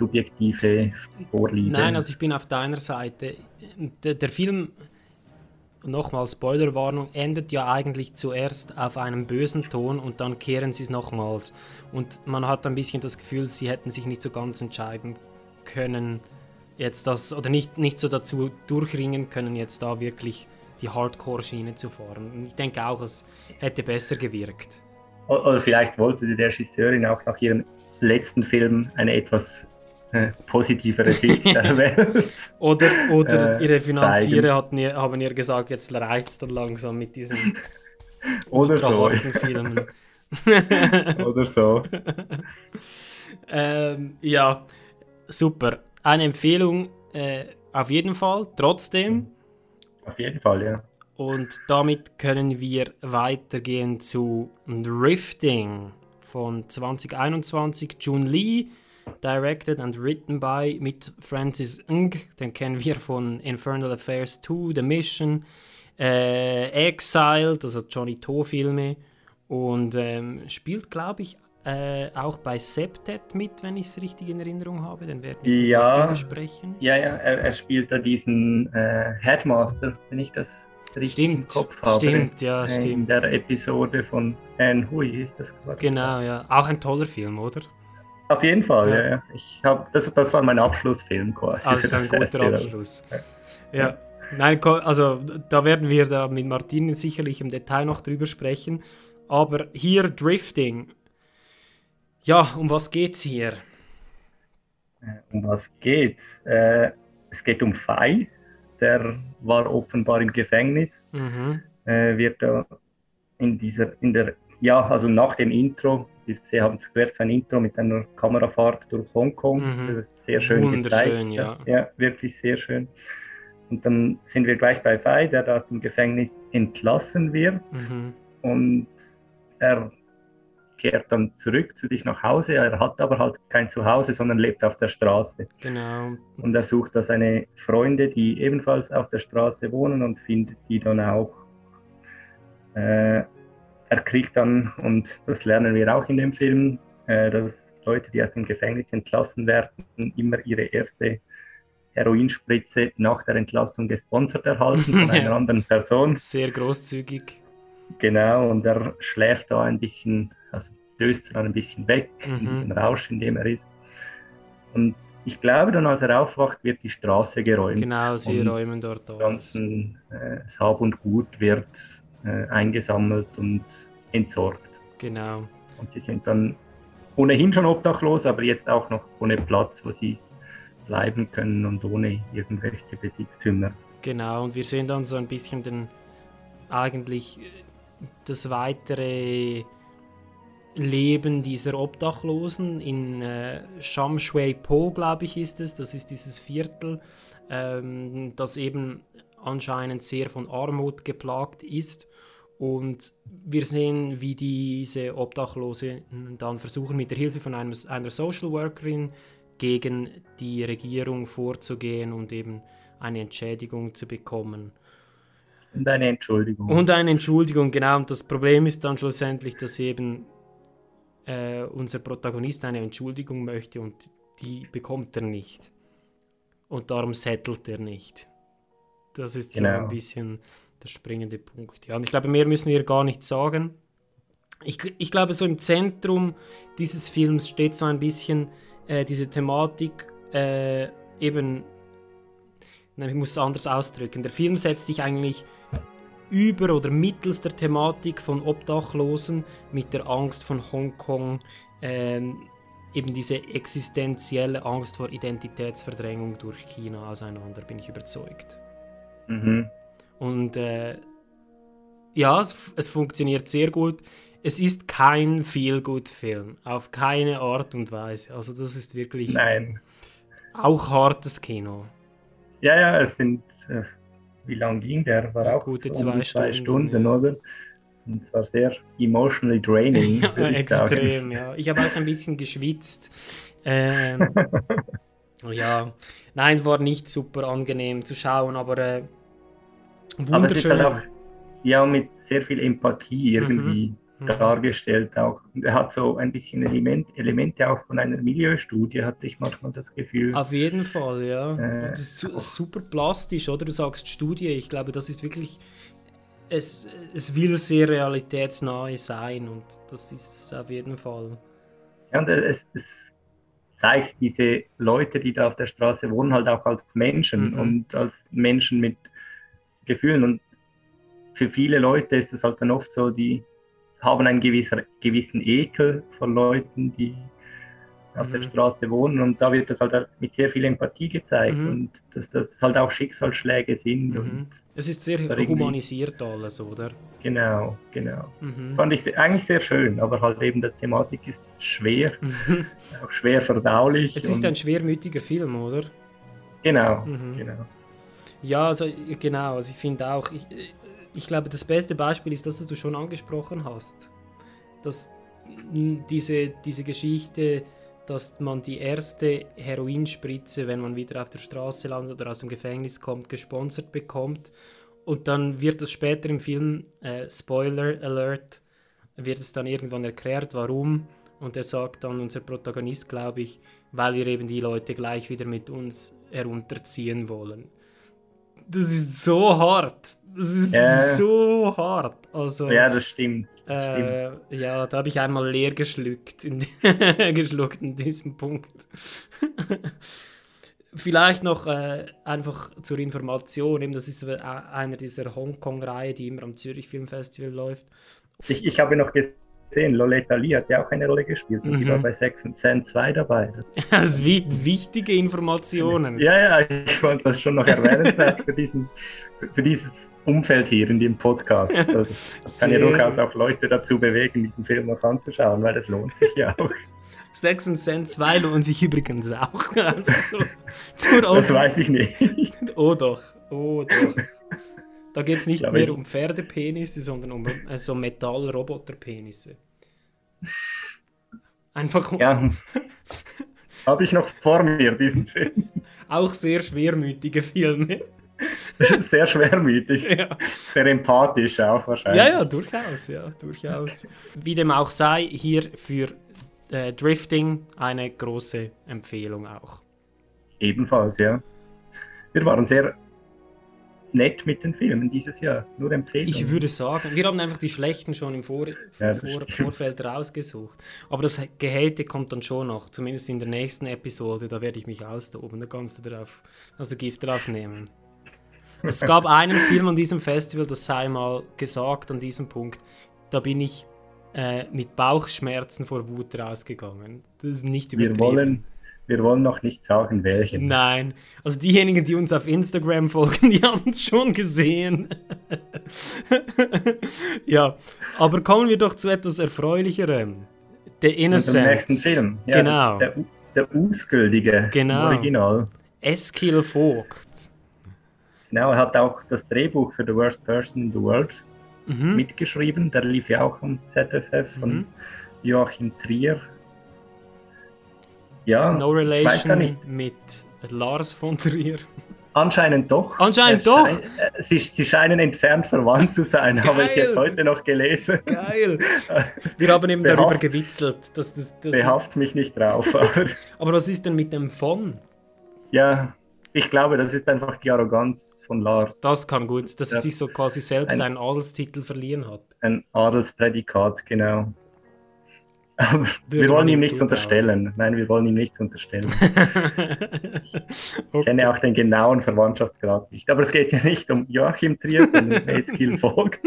subjektive Vorliebe. Nein, also ich bin auf deiner Seite. Der, der Film, nochmal Spoilerwarnung, endet ja eigentlich zuerst auf einem bösen Ton und dann kehren sie es nochmals. Und man hat ein bisschen das Gefühl, sie hätten sich nicht so ganz entscheiden können, jetzt das, oder nicht, nicht so dazu durchringen können, jetzt da wirklich die Hardcore-Schiene zu fahren. Ich denke auch, es hätte besser gewirkt. oder vielleicht wollte die Regisseurin auch nach ihrem letzten Film eine etwas positivere Sicht der Welt. Oder, oder äh, ihre Finanzierer zeigen. hatten haben ihr gesagt, jetzt reicht es dann langsam mit diesen Oder so. Filmen. Oder so. ähm, ja, super. Eine Empfehlung äh, auf jeden Fall, trotzdem. Auf jeden Fall, ja. Und damit können wir weitergehen zu Drifting von 2021. Jun Lee, directed and written by mit Francis Ng, den kennen wir von Infernal Affairs 2, The Mission, äh, Exiled, also Johnny To-Filme und ähm, spielt, glaube ich, äh, auch bei Septet mit, wenn ich es richtig in Erinnerung habe. Den werden wir Ja, noch besprechen. ja, ja er, er spielt da diesen äh, Headmaster, wenn ich das richtig im Stimmt, Kopf habe. stimmt, ja, in stimmt. der Episode von Anne Hui ist das quasi. Genau, ja. Auch ein toller Film, oder? Auf jeden Fall, Ja. ja. ja. Ich hab, das, das war mein Abschlussfilm quasi. Also ein guter Festival. Abschluss. Ja. Nein, ko- also da werden wir da mit Martin sicherlich im Detail noch drüber sprechen. Aber hier Drifting. Ja, um was geht's hier? Um was geht's? Äh, es geht um Fei, der war offenbar im Gefängnis, Mhm. äh, wird da in dieser, in der, ja, also nach dem Intro, wir sie haben zuerst ein Intro mit einer Kamerafahrt durch Hongkong, Mhm. das ist sehr schön Wunderschön, gezeigt. ja. ja, wirklich sehr schön. Und dann sind wir gleich bei Fei, der da aus dem Gefängnis entlassen wird Mhm. und er kehrt dann zurück zu sich nach Hause. Er hat aber halt kein Zuhause, sondern lebt auf der Straße. Genau. Und er sucht da seine Freunde, die ebenfalls auf der Straße wohnen und findet die dann auch. Äh, er kriegt dann, und das lernen wir auch in dem Film, äh, dass Leute, die aus dem Gefängnis entlassen werden, immer ihre erste Heroinspritze nach der Entlassung gesponsert erhalten von einer anderen Person. Sehr großzügig. Genau, und er schläft da ein bisschen, also döst dann ein bisschen weg in Mhm. diesem Rausch, in dem er ist. Und ich glaube, dann, als er aufwacht, wird die Straße geräumt. Genau, sie und räumen dort aus. ganzen äh, Hab und Gut wird äh, eingesammelt und entsorgt. Genau. Und sie sind dann ohnehin schon obdachlos, aber jetzt auch noch ohne Platz, wo sie bleiben können und ohne irgendwelche Besitztümer. Genau, und wir sehen dann so ein bisschen den eigentlich äh, das weitere Leben dieser Obdachlosen in äh, Sham Shui Po, glaube ich, ist es. Das ist dieses Viertel, ähm, das eben anscheinend sehr von Armut geplagt ist. Und wir sehen, wie diese Obdachlosen dann versuchen, mit der Hilfe von einem, einer Social Workerin gegen die Regierung vorzugehen und eben eine Entschädigung zu bekommen. Und eine Entschuldigung. Und eine Entschuldigung, genau. Und das Problem ist dann schlussendlich, dass eben äh, unser Protagonist eine Entschuldigung möchte und die bekommt er nicht. Und darum settelt er nicht. Das ist so Genau. ein bisschen der springende Punkt. Ja, und ich glaube, mehr müssen wir gar nicht sagen. Ich, ich glaube, so im Zentrum dieses Films steht so ein bisschen äh, diese Thematik äh, eben Nein, ich muss es anders ausdrücken. Der Film setzt sich eigentlich über oder mittels der Thematik von Obdachlosen mit der Angst von Hongkong, ähm, eben diese existenzielle Angst vor Identitätsverdrängung durch China auseinander, bin ich überzeugt. Mhm. Und äh, ja, es, es funktioniert sehr gut. Es ist kein Feel-Good-Film, auf keine Art und Weise. Also das ist wirklich Nein. auch hartes Kino. Ja, ja, es sind, äh, wie lang ging der? War auch Gute so um zwei zwei Stunden, Stunden, oder? Und zwar sehr emotionally draining. Ja, ich sagen. extrem, ja. Ich habe auch so ein bisschen geschwitzt. Ähm, ja, nein, war nicht super angenehm zu schauen, aber äh, Aber es ist wunderschön. halt auch ja, mit sehr viel Empathie irgendwie Mhm. dargestellt. Auch. Und Er hat so ein bisschen Element, Elemente auch von einer Milieustudie, hatte ich manchmal das Gefühl. Auf jeden Fall, ja. Äh, Und das ist su super plastisch, oder? Du sagst Studie, ich glaube, das ist wirklich. Es, es will sehr realitätsnahe sein und das ist es auf jeden Fall. Ja, und es, es zeigt diese Leute, die da auf der Straße wohnen, halt auch als Menschen Mhm. und als Menschen mit Gefühlen. Und für viele Leute ist es halt dann oft so, die haben einen gewisser, gewissen Ekel vor Leuten, die auf der Mhm. Straße wohnen und da wird das halt mit sehr viel Empathie gezeigt Mhm. und dass das halt auch Schicksalsschläge sind und Es ist sehr humanisiert alles, oder? genau, genau. Mhm. Fand ich eigentlich sehr schön, aber halt eben die Thematik ist schwer, Mhm. auch schwer verdaulich. Es ist ein schwermütiger Film, oder? Genau, Mhm. genau. Ja, also genau, also ich finde auch, ich, ich glaube, das beste Beispiel ist das, was du schon angesprochen hast. Dass diese, diese Geschichte, dass man die erste Heroinspritze, wenn man wieder auf der Straße landet oder aus dem Gefängnis kommt, gesponsert bekommt. Und dann wird es später im Film, äh, Spoiler Alert, wird es dann irgendwann erklärt, warum. Und er sagt dann, unser Protagonist, glaube ich, weil wir eben die Leute gleich wieder mit uns herunterziehen wollen. Das ist so hart. Das ist Ja. so hart. Also, Ja, das stimmt. Das stimmt. äh, ja, da habe ich einmal leer geschluckt in, geschluckt in diesem Punkt. Vielleicht noch äh, einfach zur Information, eben das ist äh, einer dieser Hongkong-Reihe, die immer am Zürich Film Festival läuft. Ich, ich habe noch gesehen, Loleta Lee hat ja auch eine Rolle gespielt und die Mhm. war bei Sex and Sense 2 dabei. Das, Das sind wi- wichtige Informationen. ja, ja, ich fand das schon noch erwähnenswert für, diesen, für dieses Umfeld hier in dem Podcast. Also, das kann ja durchaus auch Leute dazu bewegen, diesen Film noch anzuschauen, weil das lohnt sich ja auch. Sex and Sense 2 lohnt sich übrigens auch. Einfach so zur Das weiß ich nicht. Oh doch, oh doch. Da geht es nicht Ja, mehr um Pferdepenisse, sondern um äh, so Metall-Roboter-Penisse. Einfach Ja, habe ich noch vor mir, diesen Film. auch sehr schwermütige Filme. Sehr schwermütig, Ja. sehr empathisch auch wahrscheinlich. Ja, ja, durchaus, ja, durchaus. Wie dem auch sei, hier für äh, Drifting eine große Empfehlung auch. Ebenfalls, ja. Wir waren sehr nett mit den Filmen dieses Jahr. Nur Empfehlungen. Ich würde sagen, wir haben einfach die schlechten schon im Vor Ja, Vor. Vorfeld rausgesucht. Aber das Gehate kommt dann schon noch, zumindest in der nächsten Episode, da werde ich mich austoben, da kannst du drauf, also Gift drauf nehmen. Es gab einen Film an diesem Festival, das sei mal gesagt an diesem Punkt, da bin ich äh, mit Bauchschmerzen vor Wut rausgegangen. Das ist nicht wir, übertrieben. wollen, wir wollen noch nicht sagen, welchen. Nein, also diejenigen, die uns auf Instagram folgen, die haben es schon gesehen. ja, aber kommen wir doch zu etwas Erfreulicherem. The Innocence. Unserem nächsten Film. Ja, genau. Der, der Usgültige Genau. Original. Eskil Vogt. Genau, er hat auch das Drehbuch für The Worst Person in the World Mhm. mitgeschrieben. Der lief ja auch am ZFF von Mhm. Joachim Trier. Ja, No relation nicht. mit Lars von Trier. Anscheinend doch. Anscheinend Es doch. schein- äh, sie, sie scheinen entfernt verwandt zu sein, habe ich Geil. jetzt heute noch gelesen. Geil. Wir haben eben darüber gewitzelt. Dass das, das, Behaft mich nicht drauf. Aber aber was ist denn mit dem von? ja, ich glaube, das ist einfach die Arroganz von Lars. Das kann gut, dass er Ja. sich so quasi selbst Ein- einen Adelstitel verliehen hat. Ein Adelsprädikat, genau. Wir wollen ihm nichts zutrauen. unterstellen. Nein, wir wollen ihm nichts unterstellen. Ich Okay. kenne auch den genauen Verwandtschaftsgrad nicht. Aber es geht ja nicht um Joachim Trier, sondern Edkiel Vogt.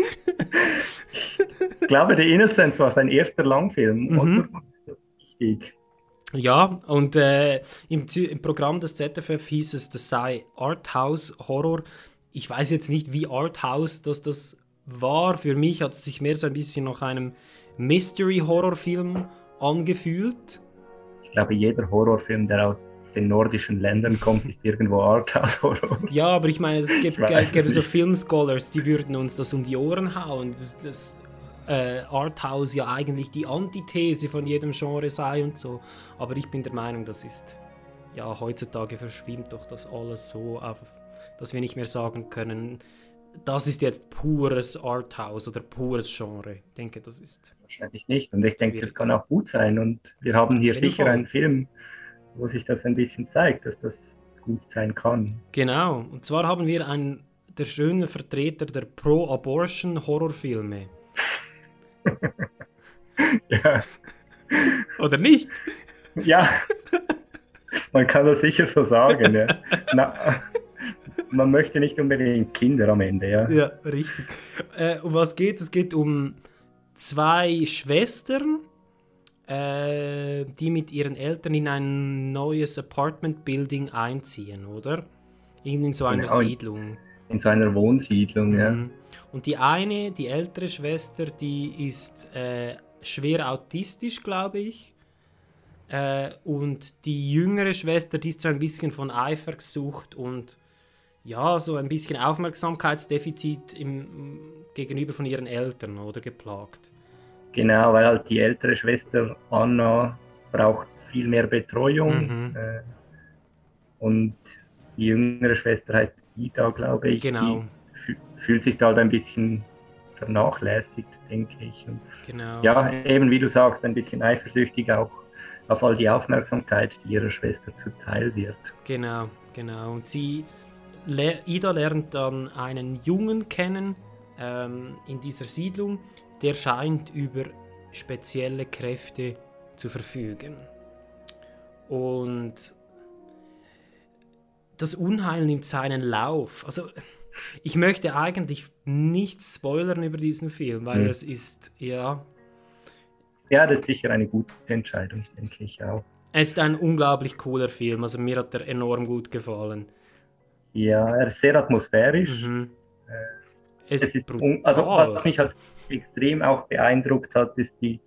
Ich glaube, The Innocence war sein erster Langfilm. Mhm. Oder? Ja, und äh, im, im Programm des ZFF hieß es, das sei Arthouse Horror. Ich weiß jetzt nicht, wie Arthouse das, das war. Für mich hat es sich mehr so ein bisschen nach einem Mystery-Horrorfilm angefühlt. Ich glaube, jeder Horrorfilm, der aus den nordischen Ländern kommt, ist irgendwo Arthouse-Horror. Ja, aber ich meine, es gibt, gäbe so. Filmscholars, die würden uns das um die Ohren hauen. Das, das äh, Arthouse ja eigentlich die Antithese von jedem Genre sei und so. Aber ich bin der Meinung, das ist, ja, heutzutage verschwimmt doch das alles so, auf, dass wir nicht mehr sagen können, das ist jetzt pures Arthouse oder pures Genre. Ich denke, das ist. Wahrscheinlich nicht. Und ich denke, das kann auch gut sein. Und wir haben hier sicher einen Film, wo sich das ein bisschen zeigt, dass das gut sein kann. Genau. Und zwar haben wir einen der schönen Vertreter der Pro-Abortion-Horrorfilme. Ja, Oder nicht? ja. man kann das sicher so sagen. Ja. Na, man möchte nicht unbedingt Kinder am Ende. Ja. Ja, richtig. Äh, um was geht es? Es geht um zwei Schwestern, äh, die mit ihren Eltern in ein neues Apartment-Building einziehen, oder? In so einer Genau, Siedlung. In so einer Wohnsiedlung, ja. Mhm. Und die eine, die ältere Schwester, die ist äh, schwer autistisch, glaube ich. Äh, und die jüngere Schwester, die ist so ein bisschen von Eifersucht und ja, so ein bisschen Aufmerksamkeitsdefizit im, gegenüber von ihren Eltern oder geplagt. Genau, weil halt die ältere Schwester Anna braucht viel mehr Betreuung. Mhm. Äh, und die jüngere Schwester heißt Ida, glaube ich. Genau. Die fü- fühlt sich da halt ein bisschen vernachlässigt, denke ich. Und Genau. ja, eben wie du sagst, ein bisschen eifersüchtig auch auf all die Aufmerksamkeit, die ihrer Schwester zuteil wird. Genau, genau. Und sie, Ida lernt dann einen Jungen kennen ähm, in dieser Siedlung, der scheint über spezielle Kräfte zu verfügen. Und das Unheil nimmt seinen Lauf. Also ich möchte eigentlich nichts spoilern über diesen Film, weil Hm. es ist, ja, Ja, das ist sicher eine gute Entscheidung, denke ich auch. es ist ein unglaublich cooler Film. Also mir hat er enorm gut gefallen. Ja, er ist sehr atmosphärisch. Mhm. Äh, Es es ist brutal. un also was mich halt extrem auch beeindruckt hat, ist die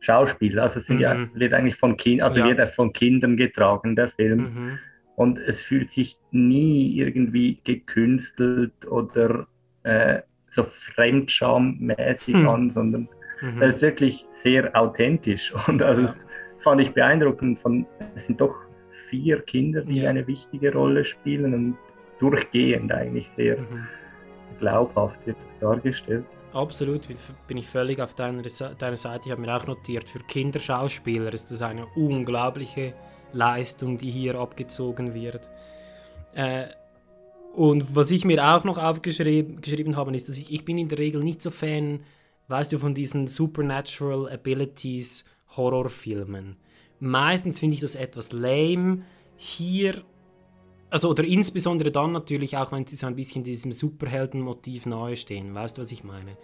Schauspieler. Also es ja, Mhm. wird eigentlich von Kindern, also Ja. wird er von Kindern getragen, der Film. Mhm. Und es fühlt sich nie irgendwie gekünstelt oder äh, so fremdschammäßig Hm. an, sondern Mhm. es ist wirklich sehr authentisch. Und also Ja. es fand ich beeindruckend. Von, es sind doch vier Kinder, die Ja. eine wichtige Rolle spielen und durchgehend eigentlich sehr Mhm. Glaubhaft wird das dargestellt. Absolut, bin- ich völlig auf deiner, deiner Seite. Ich habe mir auch notiert, für Kinderschauspieler ist das eine unglaubliche Leistung, die hier abgezogen wird. Äh, und was ich mir auch noch aufgeschrieben geschrieben habe, ist, dass ich, ich bin in der Regel nicht so Fan, weißt du, von diesen Supernatural Abilities Horrorfilmen. Meistens finde ich das etwas lame. Hier also oder insbesondere dann natürlich auch, wenn sie so ein bisschen diesem Superheldenmotiv nahe stehen. Weißt du, was ich meine?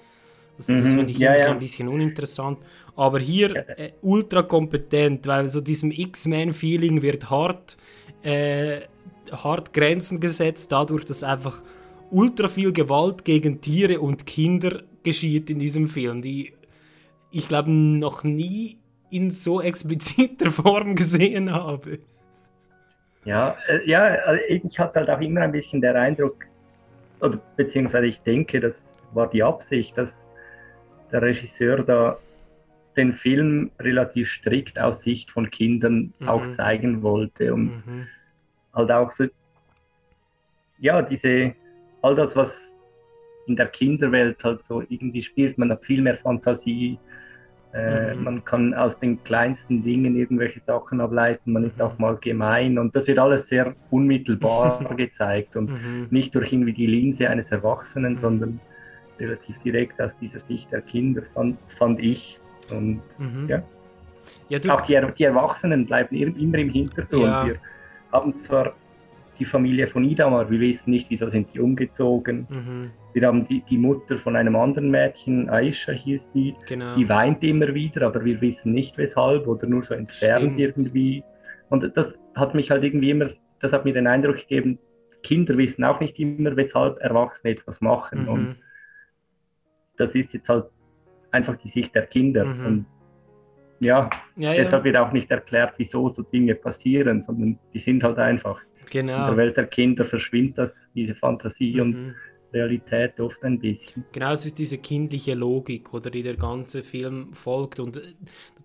Das, das Mhm, finde ich ja, immer so ja. ein bisschen uninteressant. Aber hier äh, ultra kompetent, weil so diesem X-Men-Feeling wird hart, äh, hart Grenzen gesetzt, dadurch, dass einfach ultra viel Gewalt gegen Tiere und Kinder geschieht in diesem Film, die ich glaube noch nie in so expliziter Form gesehen habe. Ja, äh, ja, also ich hatte halt auch immer ein bisschen der Eindruck, oder beziehungsweise ich denke, das war die Absicht, dass der Regisseur da den Film relativ strikt aus Sicht von Kindern Mhm. auch zeigen wollte und Mhm. halt auch so, ja, diese, all das, was in der Kinderwelt halt so irgendwie spielt, man hat viel mehr Fantasie, äh, Mhm. man kann aus den kleinsten Dingen irgendwelche Sachen ableiten, man ist Mhm. auch mal gemein und das wird alles sehr unmittelbar gezeigt und Mhm. nicht durch irgendwie die Linse eines Erwachsenen, sondern relativ direkt aus dieser Sicht der Kinder, fand, fand ich. Und Mhm. ja, Ja, auch die, die Erwachsenen bleiben immer im Hintergrund. Ja. Wir haben zwar die Familie von Idamar, wir wissen nicht, wieso sind die umgezogen. Wir haben die, die Mutter von einem anderen Mädchen, Aisha hieß die, genau. die weint immer wieder, aber wir wissen nicht weshalb oder nur so entfernt Stimmt. irgendwie. Und das hat mich halt irgendwie immer, das hat mir den Eindruck gegeben, Kinder wissen auch nicht immer, weshalb Erwachsene etwas machen. Mhm. Und das ist jetzt halt einfach die Sicht der Kinder. Mhm. Und ja, Ja, deshalb ja, wird auch nicht erklärt, wieso so Dinge passieren, sondern die sind halt einfach. In genau. der Welt der Kinder verschwimmt das, diese Fantasie und Mhm. Realität oft ein bisschen. Genau, es ist diese kindliche Logik, oder die der ganze Film folgt und äh,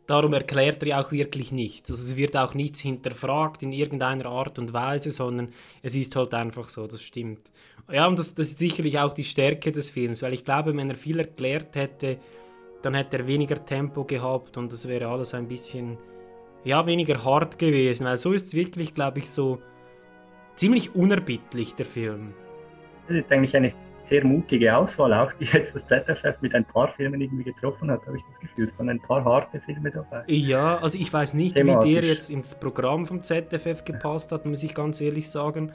darum erklärt er ja auch wirklich nichts. Also es wird auch nichts hinterfragt in irgendeiner Art und Weise, sondern es ist halt einfach so, das stimmt. Ja, und das, das ist sicherlich auch die Stärke des Films, weil ich glaube, wenn er viel erklärt hätte, dann hätte er weniger Tempo gehabt und das wäre alles ein bisschen, ja, weniger hart gewesen, weil so ist es wirklich, glaube ich, so ziemlich unerbittlich, der Film. Das ist eigentlich eine sehr mutige Auswahl, auch die jetzt das ZFF mit ein paar Filmen irgendwie getroffen hat, habe ich das Gefühl. Es waren ein paar harte Filme dabei. Ja, also ich weiß nicht, wie Thematisch. der jetzt ins Programm vom ZFF gepasst hat, muss ich ganz ehrlich sagen.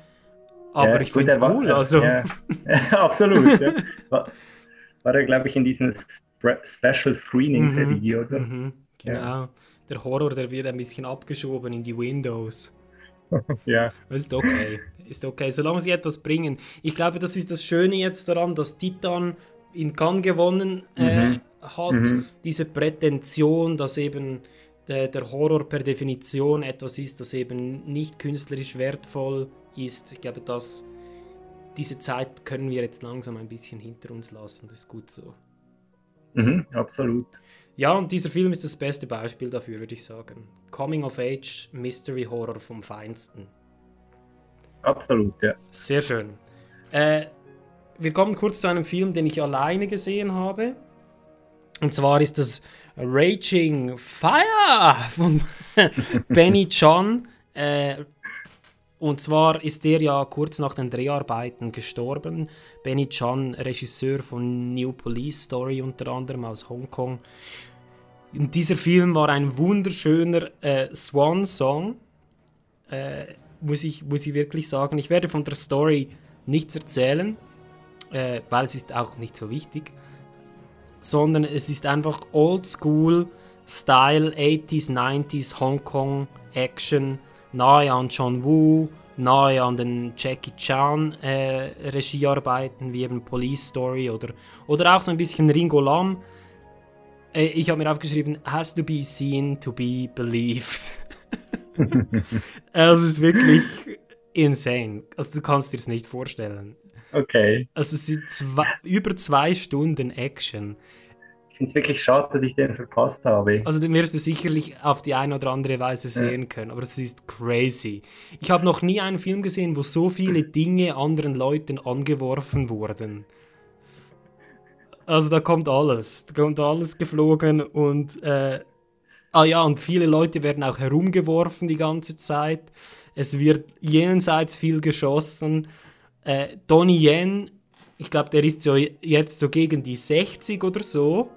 Aber Ja, ich finde es er war- cool. Also. Ja, absolut. ja. War, war er, glaube ich, in diesen Pre- Special Screenings Mhm, oder? Mhm, genau. Der Horror, der wird ein bisschen abgeschoben in die Windows. Ja. Ist okay. Ist okay, solange sie etwas bringen. Ich glaube, das ist das Schöne jetzt daran, dass Titan in Cannes gewonnen äh, Mhm. hat. Mhm. Diese Prätension, dass eben der, der Horror per Definition etwas ist, das eben nicht künstlerisch wertvoll ist. Ich glaube, dass diese Zeit können wir jetzt langsam ein bisschen hinter uns lassen. Das ist gut so. Mhm, absolut. Ja, und dieser Film ist das beste Beispiel dafür, würde ich sagen. Coming of Age Mystery Horror vom Feinsten. Absolut, ja. Sehr schön. Äh, wir kommen kurz zu einem Film, den ich alleine gesehen habe. Und zwar ist das Raging Fire von Benny Chan. Äh, und zwar ist der ja kurz nach den Dreharbeiten gestorben. Benny Chan, Regisseur von New Police Story unter anderem aus Hongkong. Und dieser Film war ein wunderschöner äh, Swan-Song. Äh, muss, ich, muss ich wirklich sagen. Ich werde von der Story nichts erzählen, äh, weil es ist auch nicht so wichtig. Sondern es ist einfach Oldschool Style, 80s, 90s, Hongkong Action, nahe an John Woo, nahe an den Jackie Chan äh, Regiearbeiten, wie eben Police Story oder, oder auch so ein bisschen Ringo Lam. Äh, ich habe mir aufgeschrieben, has to be seen to be believed. also es ist wirklich insane. Also du kannst dir es nicht vorstellen. Okay. Also es sind zwei, über zwei Stunden Action. Ich finde es wirklich schade, dass ich den verpasst habe. Also den wirst du sicherlich auf die eine oder andere Weise sehen können, aber es ist crazy. Ich habe noch nie einen Film gesehen, wo so viele Dinge anderen Leuten angeworfen wurden. Also da kommt alles, da kommt alles geflogen und äh, ah ja, und viele Leute werden auch herumgeworfen die ganze Zeit. Es wird jenseits viel geschossen. Äh, Donnie Yen, ich glaube, der ist so jetzt so gegen die 60 oder so.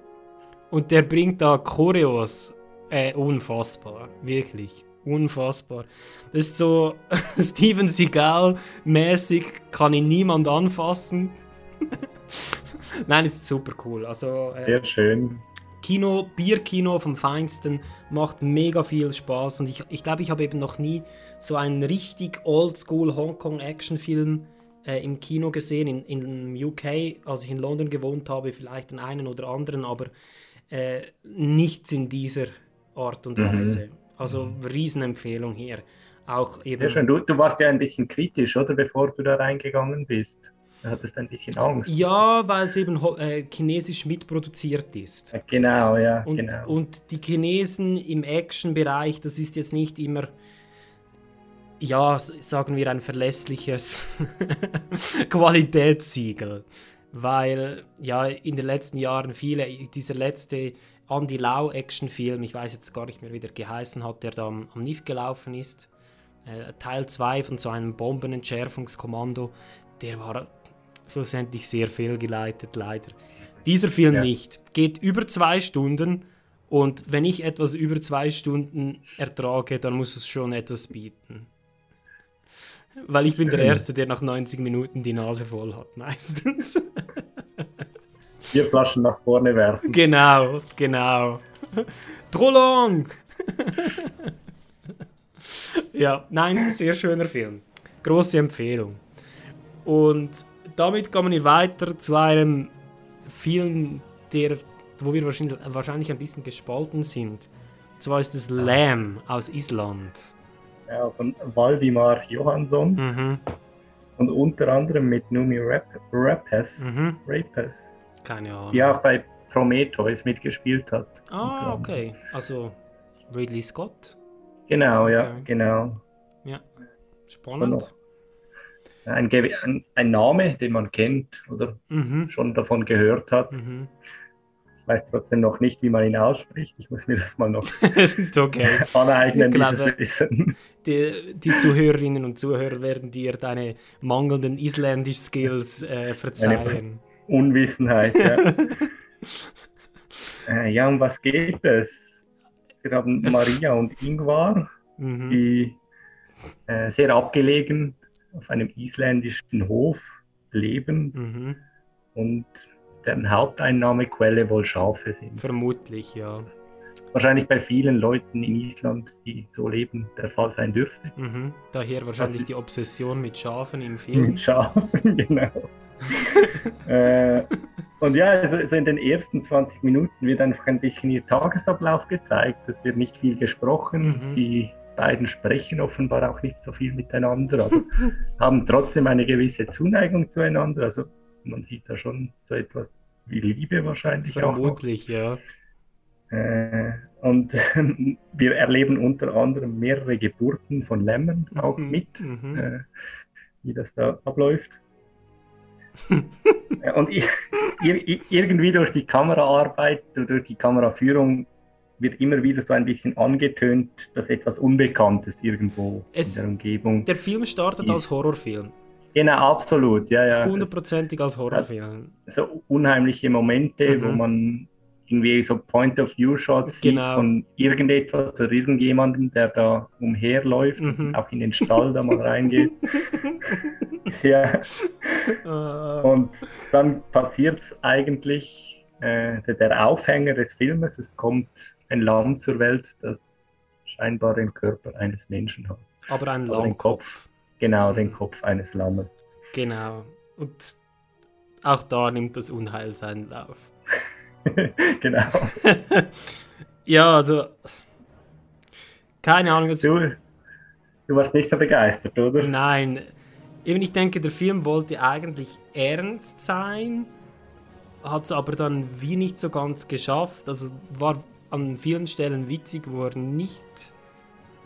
Und der bringt da Choreos. Äh, unfassbar. Wirklich. Unfassbar. Das ist so Steven Seagal-mäßig, kann ihn niemand anfassen. Nein, ist super cool. Also, äh, Sehr schön. Kino, Bierkino vom Feinsten, macht mega viel Spaß und ich glaube, ich, glaub, ich habe eben noch nie so einen richtig oldschool Hongkong-Actionfilm äh, im Kino gesehen. In, in UK, als ich in London gewohnt habe, vielleicht den einen oder anderen, aber äh, nichts in dieser Art und Mhm. Weise. Also Riesenempfehlung hier. Auch eben. Sehr schön. Du, du warst ja ein bisschen kritisch, oder? Bevor du da reingegangen bist. Du hattest ein bisschen Angst. Ja, weil es eben äh, chinesisch mitproduziert ist. Genau, ja, Und, genau. und die Chinesen im Action-Bereich, das ist jetzt nicht immer, ja, sagen wir ein verlässliches Qualitätssiegel. Weil ja in den letzten Jahren viele, dieser letzte Andy Lau Actionfilm, ich weiß jetzt gar nicht mehr, wie der geheißen hat, der da am, am NIF gelaufen ist, äh, Teil 2 von so einem Bombenentschärfungskommando, der war schlussendlich sehr fehlgeleitet, leider. Dieser Film Ja. nicht. Geht über zwei Stunden und wenn ich etwas über zwei Stunden ertrage, dann muss es schon etwas bieten. Weil ich bin der. Erste, der nach 90 Minuten die Nase voll hat, meistens. Vier Flaschen nach vorne werfen. genau, genau. Trop long! ja, nein, sehr schöner Film. Große Empfehlung. Und damit kommen wir weiter zu einem Film, der, wo wir wahrscheinlich, wahrscheinlich ein bisschen gespalten sind. Und zwar ist es Lamb aus Island. Ja, von Waldimar Johansson. Mhm. Und unter anderem mit Numi Rap Rapes. Mhm. Rapes. Keine Ahnung. Die auch bei Prometheus mitgespielt hat. Ah, okay. Also Ridley Scott. Genau, ja, Okay. genau. Ja. Und Spannend. Ein, ein, ein Name, den man kennt oder Mhm. schon davon gehört hat. Mhm. Ich weiß trotzdem noch nicht, wie man ihn ausspricht. Ich muss mir das mal noch Es ist okay. aneignen, glaube, Wissen. Die, die Zuhörerinnen und Zuhörer werden dir deine mangelnden Isländisch-Skills äh, verzeihen. Unwissenheit, ja. äh, ja, um was geht es? Wir haben Maria und Ingvar, Mhm. die äh, sehr abgelegen auf einem isländischen Hof leben Mhm. und deren Haupteinnahmequelle wohl Schafe sind. Vermutlich, ja. Wahrscheinlich bei vielen Leuten in Island, die so leben, der Fall sein dürfte. Mhm. Daher wahrscheinlich die Obsession mit Schafen im Film. Mit Schafen, genau. äh, und ja, also, also in den ersten 20 Minuten wird einfach ein bisschen ihr Tagesablauf gezeigt. Es wird nicht viel gesprochen. Mhm. Die beiden sprechen offenbar auch nicht so viel miteinander, aber haben trotzdem eine gewisse Zuneigung zueinander. Also man sieht da schon so etwas wie Liebe wahrscheinlich auch. noch. Vermutlich, ja. Äh, und wir erleben unter anderem mehrere Geburten von Lämmern auch Mhm, mit, mhm. äh, wie das da abläuft. Äh, und i- ir- irgendwie durch die Kameraarbeit, durch die Kameraführung wird immer wieder so ein bisschen angetönt, dass etwas Unbekanntes irgendwo Es- in der Umgebung. Der Film startet als Horrorfilm. Genau, absolut, ja, ja. Hundertprozentig als Horrorfilm. so unheimliche Momente, wo Mhm. man irgendwie so Point-of-View-Shots Genau. sieht von irgendetwas oder irgendjemandem, der da umherläuft, Mhm. auch in den Stall da mal reingeht. ja. Äh, Und dann passiert eigentlich äh, der, der Aufhänger des Filmes, es kommt ein Lamm zur Welt, das scheinbar den Körper eines Menschen hat. aber ein Lammkopf. Genau, den Kopf eines Lammes. Genau. Und auch da nimmt das Unheil seinen Lauf. genau. Ja, also. Keine Ahnung. Du, du warst nicht so begeistert, oder? Nein. Eben, ich denke, der Film wollte eigentlich ernst sein, hat es aber dann wie nicht so ganz geschafft. Also war an vielen Stellen witzig, wo er nicht,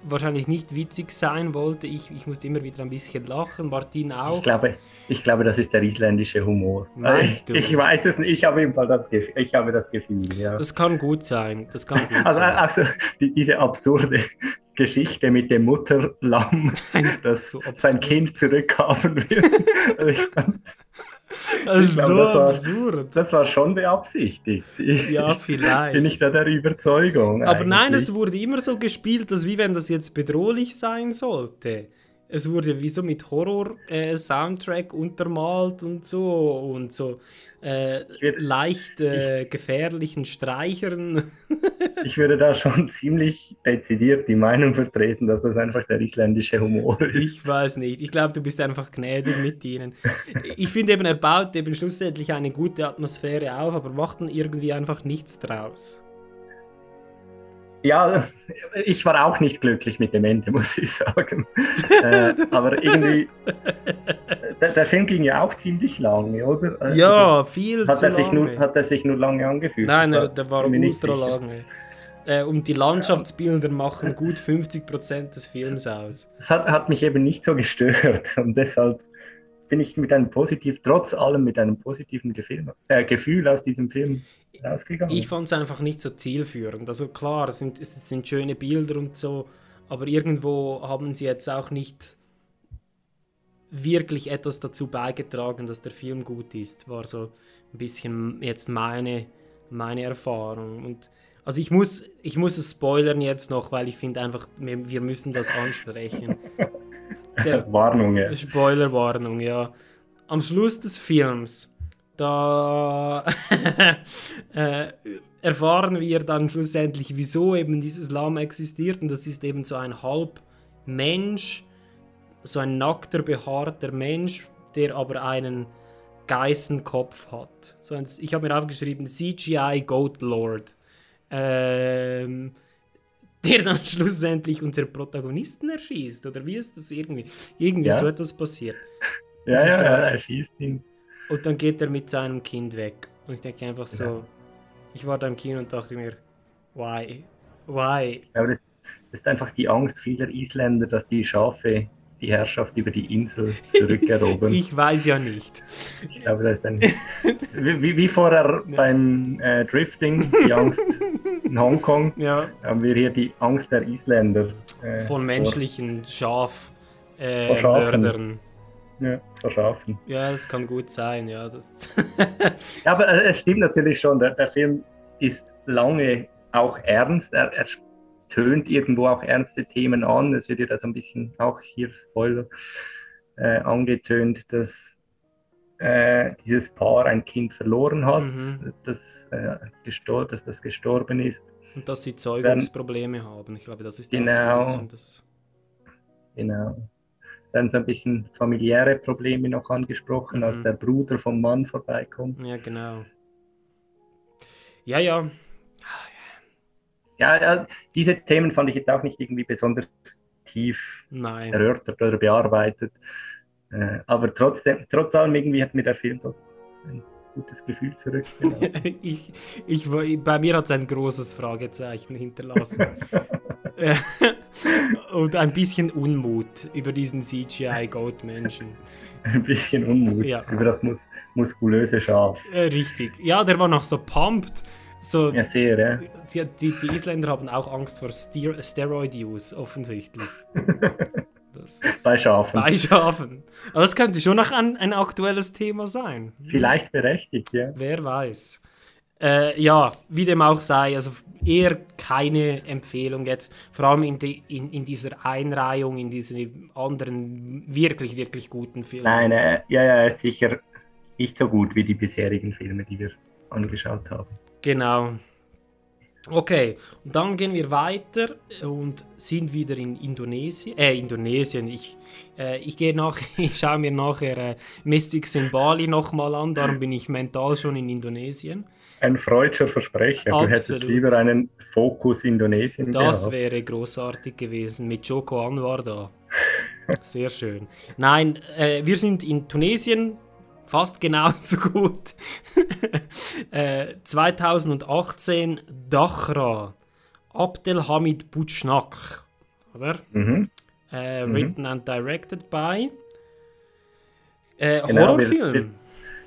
wahrscheinlich nicht witzig sein wollte. Ich, ich musste immer wieder ein bisschen lachen, Martin auch. Ich glaube, ich glaube, das ist der isländische Humor. Meinst du? Ich weiß es nicht, ich habe im Fall das Gefühl, ich habe das Gefühl, ja. Das kann gut sein. Das kann gut also sein. also die, diese absurde Geschichte mit dem Mutterlamm, das So sein Kind zurückhaben will. Also glaube, so das war- absurd. das war schon beabsichtigt. Ich, Ja, vielleicht. Bin ich da der Überzeugung. Aber nein, eigentlich. es wurde immer so gespielt, dass wie wenn das jetzt bedrohlich sein sollte. Es wurde wie so mit Horror-Soundtrack untermalt und so und so äh, leicht äh, gefährlichen Streichern. Ich würde da schon ziemlich dezidiert die Meinung vertreten, dass das einfach der isländische Humor ist. Ich weiß nicht. Ich glaube, du bist einfach gnädig mit ihnen. Ich finde eben, er baut eben schlussendlich eine gute Atmosphäre auf, aber macht dann irgendwie einfach nichts draus. Ja, ich war auch nicht glücklich mit dem Ende, muss ich sagen. äh, aber irgendwie, der, der Film ging ja auch ziemlich lange, oder? Also, Ja, viel hat zu er sich Nur, lange. hat er sich nur lange angefühlt? Nein, er, der war ultra lange. Äh, und die Landschaftsbilder machen gut 50% des Films aus. Das hat, hat mich eben nicht so gestört und deshalb bin ich mit einem positiven, trotz allem mit einem positiven Gefühl, äh, Gefühl aus diesem Film rausgegangen. Ich fand es einfach nicht so zielführend. Also klar, es sind, es sind schöne Bilder und so, aber irgendwo haben sie jetzt auch nicht wirklich etwas dazu beigetragen, dass der Film gut ist. War so ein bisschen jetzt meine, meine Erfahrung. Und also ich muss, ich muss es spoilern jetzt noch, weil ich finde einfach, wir, wir müssen das ansprechen. Der, Warnung, ja. Spoilerwarnung, ja. Am Schluss des Films, da äh, erfahren wir dann schlussendlich, wieso eben dieses Lamm existiert. Und das ist eben so ein halb Mensch, so ein nackter, behaarter Mensch, der aber einen Geißenkopf hat. So ein, ich habe mir aufgeschrieben, CGI Goat Lord. Ähm, der dann schlussendlich unseren Protagonisten erschießt. Oder wie ist das irgendwie? Irgendwie Ja. so etwas passiert. Ja, ja, So. ja, er schießt ihn. Und dann geht er mit seinem Kind weg. Und ich denke einfach so, Ja. ich war da im Kino und dachte mir, why? Why? Aber das, das ist einfach die Angst vieler Isländer, dass die Schafe die Herrschaft über die Insel zurückerobern. Ich weiß ja nicht. Ich glaube, das ist ein. Wie, wie- vorher beim äh, Drifting, die Angst in Hongkong, Ja. haben wir hier die Angst der Isländer. äh, Von menschlichen Schaf, äh. Mördern. Ja, vor Schafen. Ja, das kann gut sein, ja. Das Ja, aber äh, es stimmt natürlich schon, der, der Film ist lange auch ernst. Er, er tönt irgendwo auch ernste Themen an. Es wird ja da so ein bisschen auch hier Spoiler äh, angetönt, dass äh, dieses Paar ein Kind verloren hat, Mhm. das, äh, dass das gestorben ist. Und dass sie Zeugungsprobleme haben. Ich glaube, das ist Genau. bisschen das. Genau. Es werden so ein bisschen familiäre Probleme noch angesprochen, als Mhm. der Bruder vom Mann vorbeikommt. Ja, genau. Ja, ja. Ja, diese Themen fand ich jetzt auch nicht irgendwie besonders tief Nein. erörtert oder bearbeitet. Äh, aber trotzdem, trotz allem irgendwie hat mir der Film so ein gutes Gefühl zurückgelassen. ich, ich, bei mir hat es ein großes Fragezeichen hinterlassen. Äh, Und ein bisschen Unmut über diesen CGI-Goat-Menschen. ein bisschen Unmut Ja. über das mus muskulöse Schaf. Äh, richtig. Ja, der war noch so pumped. So, Ja, sehr, ja. die, die, die Isländer haben auch Angst vor Steer Steroid-Use, offensichtlich. Das, das, Bei Schafen. bei Schafen. Aber das könnte schon noch ein, ein aktuelles Thema sein. Vielleicht berechtigt, ja. Wer weiß. Äh, ja, wie dem auch sei, also eher keine Empfehlung jetzt, vor allem in, die, in, in dieser Einreihung, in diesen anderen wirklich, wirklich guten Filmen. Nein, äh, ja, ja, er ist sicher nicht so gut wie die bisherigen Filme, die wir angeschaut haben. Genau. Okay, und dann gehen wir weiter und sind wieder in Indonesien. Äh, Indonesien. Ich, äh, ich gehe nach, ich schaue mir nachher äh, Mystics in Bali nochmal an, darum bin ich mental schon in Indonesien. Ein freudscher Versprecher. Du hättest Absolut. lieber einen Fokus Indonesien Das gehabt. wäre großartig gewesen mit Joko Anwar da. Sehr schön. Nein, äh, wir sind in Tunesien fast genauso gut. äh, 2018 Dachra. Abdelhamid Butschnak. Oder? Mhm. Äh, Mhm. Written and directed by. Äh, Genau, Horrorfilm. wird- wird-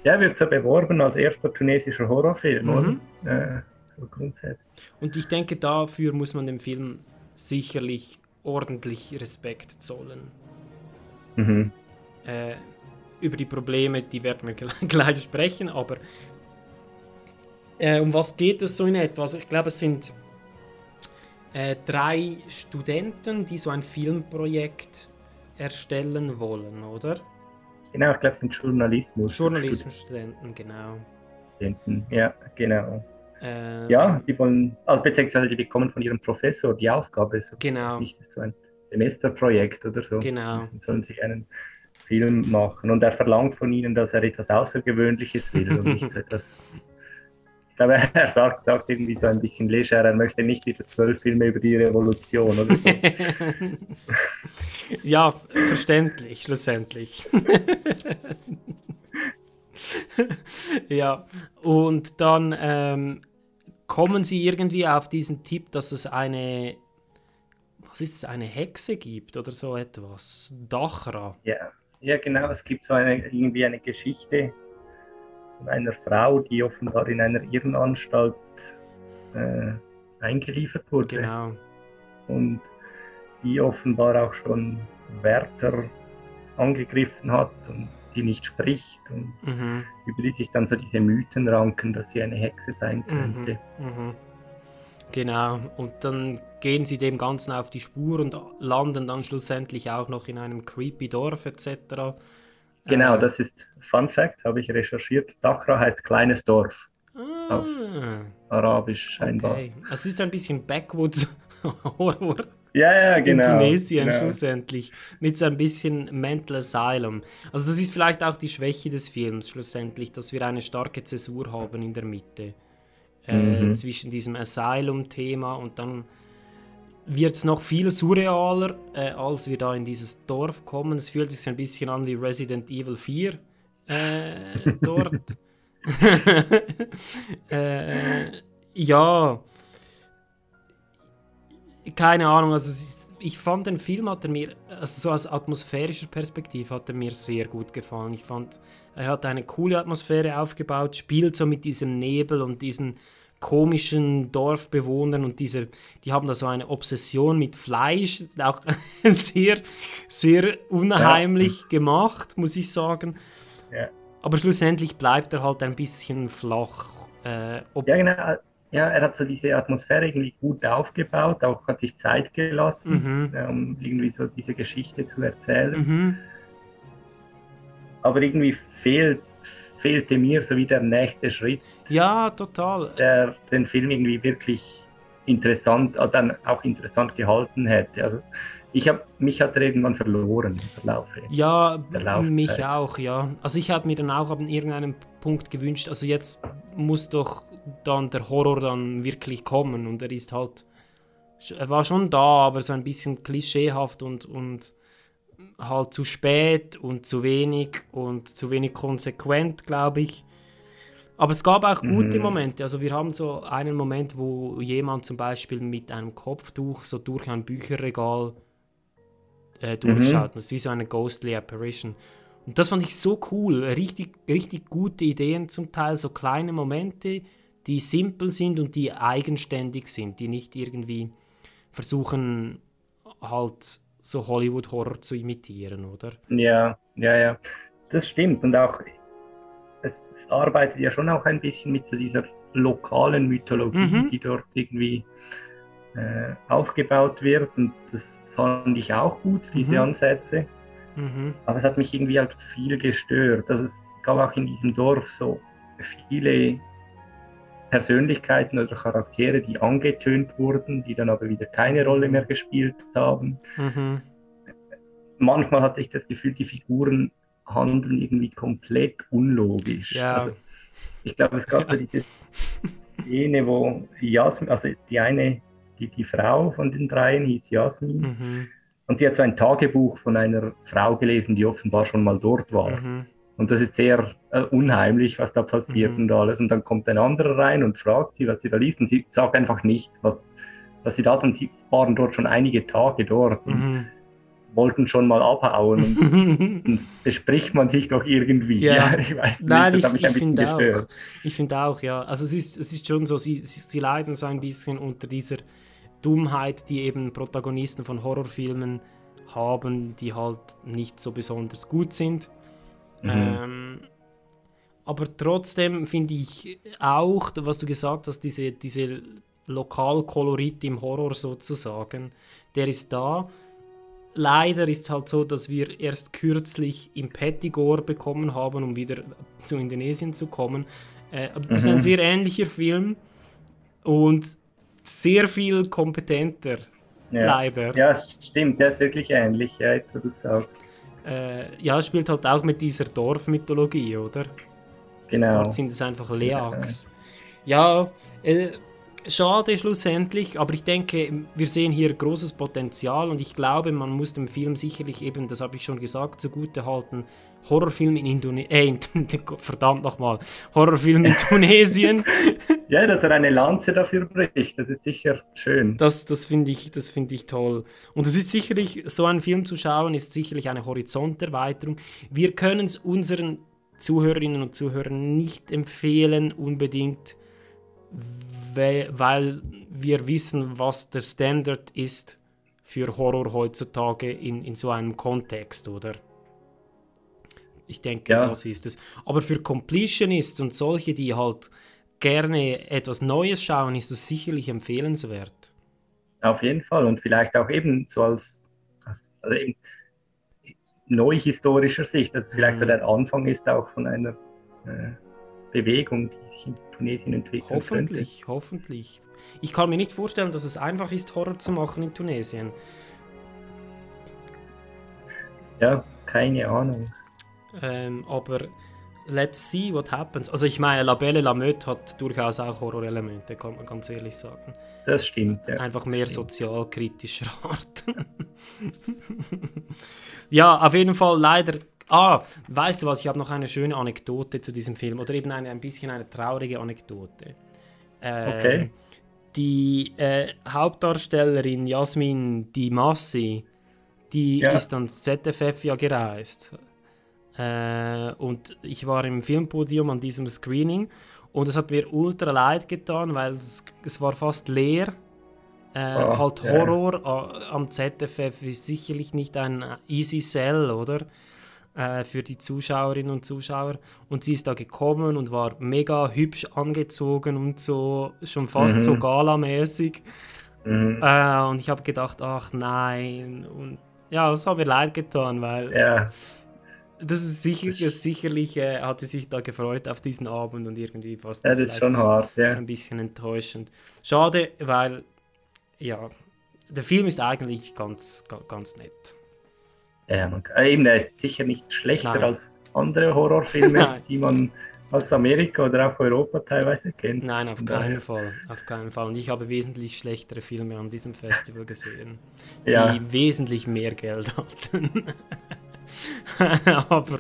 Ja, wird so beworben als erster tunesischer Horrorfilm, Mhm. oder? Äh, so grundsätzlich. Und ich denke, dafür muss man dem Film sicherlich ordentlich Respekt zollen. Mhm. Äh, über die Probleme, die werden wir gleich- sprechen, aber äh, um was geht es so in etwa? Also ich glaube, es sind äh, drei Studenten, die so ein Filmprojekt erstellen wollen, oder? Genau, ich glaube, es sind Journalismus. Journalismusstudenten, genau. Studenten. Ja, genau. Ähm, Ja, die wollen, also beziehungsweise die bekommen von ihrem Professor die Aufgabe, so Genau. nicht ist so ein Semesterprojekt oder so. Genau. Sollen sich einen Film machen und er verlangt von ihnen, dass er etwas Außergewöhnliches will und nicht so etwas. Ich glaube, er sagt, sagt irgendwie so ein bisschen leger, er möchte nicht wieder zwölf Filme über die Revolution oder so. ja, verständlich, schlussendlich. ja, und dann ähm, kommen sie irgendwie auf diesen Tipp, dass es eine, was ist es, eine Hexe gibt oder so etwas. Dachra. Ja, ja, genau. Es gibt so eine, irgendwie eine Geschichte von einer Frau, die offenbar in einer Irrenanstalt äh, eingeliefert wurde. Genau. Und die offenbar auch schon Wärter angegriffen hat und die nicht spricht und Mhm. über die sich dann so diese Mythen ranken, dass sie eine Hexe sein könnte. Mhm. Mhm. Genau, und dann gehen sie dem Ganzen auf die Spur und landen dann schlussendlich auch noch in einem creepy Dorf etc. Genau, Äh, das ist Fun Fact, habe ich recherchiert. Dachra heißt kleines Dorf. Auf Ah, Arabisch scheinbar. okay. Es ist ein bisschen Backwoods Horror Ja, ja, genau. in Tunesien genau. schlussendlich. Mit so ein bisschen Mental Asylum. Also das ist vielleicht auch die Schwäche des Films schlussendlich, dass wir eine starke Zäsur haben in der Mitte. Äh, Mhm. Zwischen diesem Asylum-Thema und dann wird es noch viel surrealer, äh, als wir da in dieses Dorf kommen. Es fühlt sich so ein bisschen an wie Resident Evil 4 äh, dort. äh, ja, keine Ahnung, also ich fand den Film hat er mir, also so aus atmosphärischer Perspektive hat er mir sehr gut gefallen. Ich fand, er hat eine coole Atmosphäre aufgebaut, spielt so mit diesem Nebel und diesen komischen Dorfbewohnern und diese, die haben da so eine Obsession mit Fleisch, auch sehr, sehr unheimlich gemacht, muss ich sagen. Ja. Aber schlussendlich bleibt er halt ein bisschen flach. Äh, ob, Ja, genau. Ja, er hat so diese Atmosphäre irgendwie gut aufgebaut, auch hat sich Zeit gelassen, Mhm. um irgendwie so diese Geschichte zu erzählen. Mhm. Aber irgendwie fehlt fehlte mir so wie der nächste Schritt, Ja, total. der den Film irgendwie wirklich interessant, äh, dann auch interessant gehalten hätte. Also ich habe mich hat er irgendwann verloren im Verlauf. Ja, mich auch, ja. Also ich habe mir dann auch an irgendeinem Punkt gewünscht, also jetzt muss doch dann der Horror dann wirklich kommen und er ist halt, er war schon da, aber so ein bisschen klischeehaft und, und halt zu spät und zu wenig und zu wenig konsequent, glaube ich. Aber es gab auch gute Mhm. Momente. Also wir haben so einen Moment, wo jemand zum Beispiel mit einem Kopftuch so durch ein Bücherregal äh, durchschaut. Das ist wie so eine ghostly apparition. Und das fand ich so cool. Richtig, richtig gute Ideen zum Teil, so kleine Momente, die simpel sind und die eigenständig sind, die nicht irgendwie versuchen, halt so Hollywood-Horror zu imitieren, oder? Ja, ja, ja, das stimmt. Und auch, es, es arbeitet ja schon auch ein bisschen mit so dieser lokalen Mythologie, Mhm. die dort irgendwie äh, aufgebaut wird. Und das fand ich auch gut, diese Mhm. Ansätze. Mhm. Aber es hat mich irgendwie halt viel gestört. Also es gab auch in diesem Dorf so viele Persönlichkeiten oder Charaktere, die angetönt wurden, die dann aber wieder keine Rolle mehr gespielt haben. Mhm. Manchmal hatte ich das Gefühl, die Figuren handeln irgendwie komplett unlogisch. Ja. Also ich glaube, es gab ja diese Szene, wo Jasmin, also die eine, die, die Frau von den dreien hieß Jasmin, Mhm. und die hat so ein Tagebuch von einer Frau gelesen, die offenbar schon mal dort war. Mhm. Und das ist sehr äh, unheimlich, was da passiert Mhm. und alles. Und dann kommt ein anderer rein und fragt sie, was sie da liest. Und sie sagt einfach nichts, was, was sie da hat. Und sie waren dort schon einige Tage dort und Mhm. wollten schon mal abhauen. Und, und bespricht man sich doch irgendwie. Ja. ich weiß nicht, Nein, das ich, mich ich ein bisschen finde auch. gestört. Ich finde auch, ja. Also es ist, es ist schon so, sie, sie, sie leiden so ein bisschen unter dieser Dummheit, die eben Protagonisten von Horrorfilmen haben, die halt nicht so besonders gut sind. Mhm. Ähm, aber trotzdem finde ich auch, was du gesagt hast, diese, diese Lokalkolorit im Horror sozusagen, der ist da. Leider ist es halt so, dass wir erst kürzlich im Pettigore bekommen haben, um wieder zu Indonesien zu kommen. Äh, aber das ist ein Mhm. sehr ähnlicher Film und sehr viel kompetenter. Ja. Leider. Ja, stimmt, der ist wirklich ähnlich, ja, jetzt wo du sagst. Äh, ja, spielt halt auch mit dieser Dorfmythologie, oder? Genau. Dort sind es einfach Leaks. Ja, äh, schade schlussendlich, aber ich denke, wir sehen hier großes Potenzial und ich glaube, man muss dem Film sicherlich eben, das habe ich schon gesagt, zugute halten, Horrorfilm in Indonesien, äh, verdammt nochmal, Horrorfilm in Tunesien. Ja, dass er eine Lanze dafür bricht, das ist sicher schön. Das, das finde ich, das finde ich toll. Und es ist sicherlich, so einen Film zu schauen, ist sicherlich eine Horizonterweiterung. Wir können es unseren Zuhörerinnen und Zuhörern nicht empfehlen, unbedingt, we- weil wir wissen, was der Standard ist für Horror heutzutage in, in so einem Kontext, oder? Ich denke, Ja. das ist es. Aber für Completionists und solche, die halt gerne etwas Neues schauen, ist das sicherlich empfehlenswert. Auf jeden Fall und vielleicht auch eben so als also eben neuhistorischer Sicht, dass es vielleicht so Mhm. der Anfang ist auch von einer äh, Bewegung, die sich in Tunesien entwickelt. Hoffentlich, hoffentlich. Ich kann mir nicht vorstellen, dass es einfach ist, Horror zu machen in Tunesien. Ja, keine Ahnung. Ähm, aber let's see what happens. Also ich meine, La Belle La Meute hat durchaus auch Horrorelemente, kann man ganz ehrlich sagen. Das stimmt. Ja. Einfach mehr sozialkritischer Art. ja, auf jeden Fall leider. Ah, weißt du was? Ich habe noch eine schöne Anekdote zu diesem Film oder eben eine ein bisschen eine traurige Anekdote. Ähm, Okay. Die äh, Hauptdarstellerin Jasmin Di Massi, die Ja. ist ans ZFF ja gereist. Äh, und ich war im Filmpodium an diesem Screening und es hat mir ultra leid getan, weil es, es war fast leer. Äh, Ah, halt ja. Horror äh, am ZFF ist sicherlich nicht ein easy sell, oder? Äh, für die Zuschauerinnen und Zuschauer. Und sie ist da gekommen und war mega hübsch angezogen und so, schon fast Mhm. so galamäßig. Mhm. Äh, und ich habe gedacht, ach nein. Und ja, das hat mir leid getan, weil Ja. Das ist sicher, das sicherlich, äh, hat sie sich da gefreut auf diesen Abend und irgendwie fast Ja, das ist schon hart, ja. ist ein bisschen enttäuschend. Schade, weil ja, der Film ist eigentlich ganz, ga- ganz nett. Ja, man, kann- eben, der ist sicher nicht schlechter Nein. als andere Horrorfilme, die man aus Amerika oder auch Europa teilweise kennt. Nein, auf keinen Fall. Auf keinen Fall. Und ich habe wesentlich schlechtere Filme an diesem Festival gesehen, Ja. die wesentlich mehr Geld hatten. Aber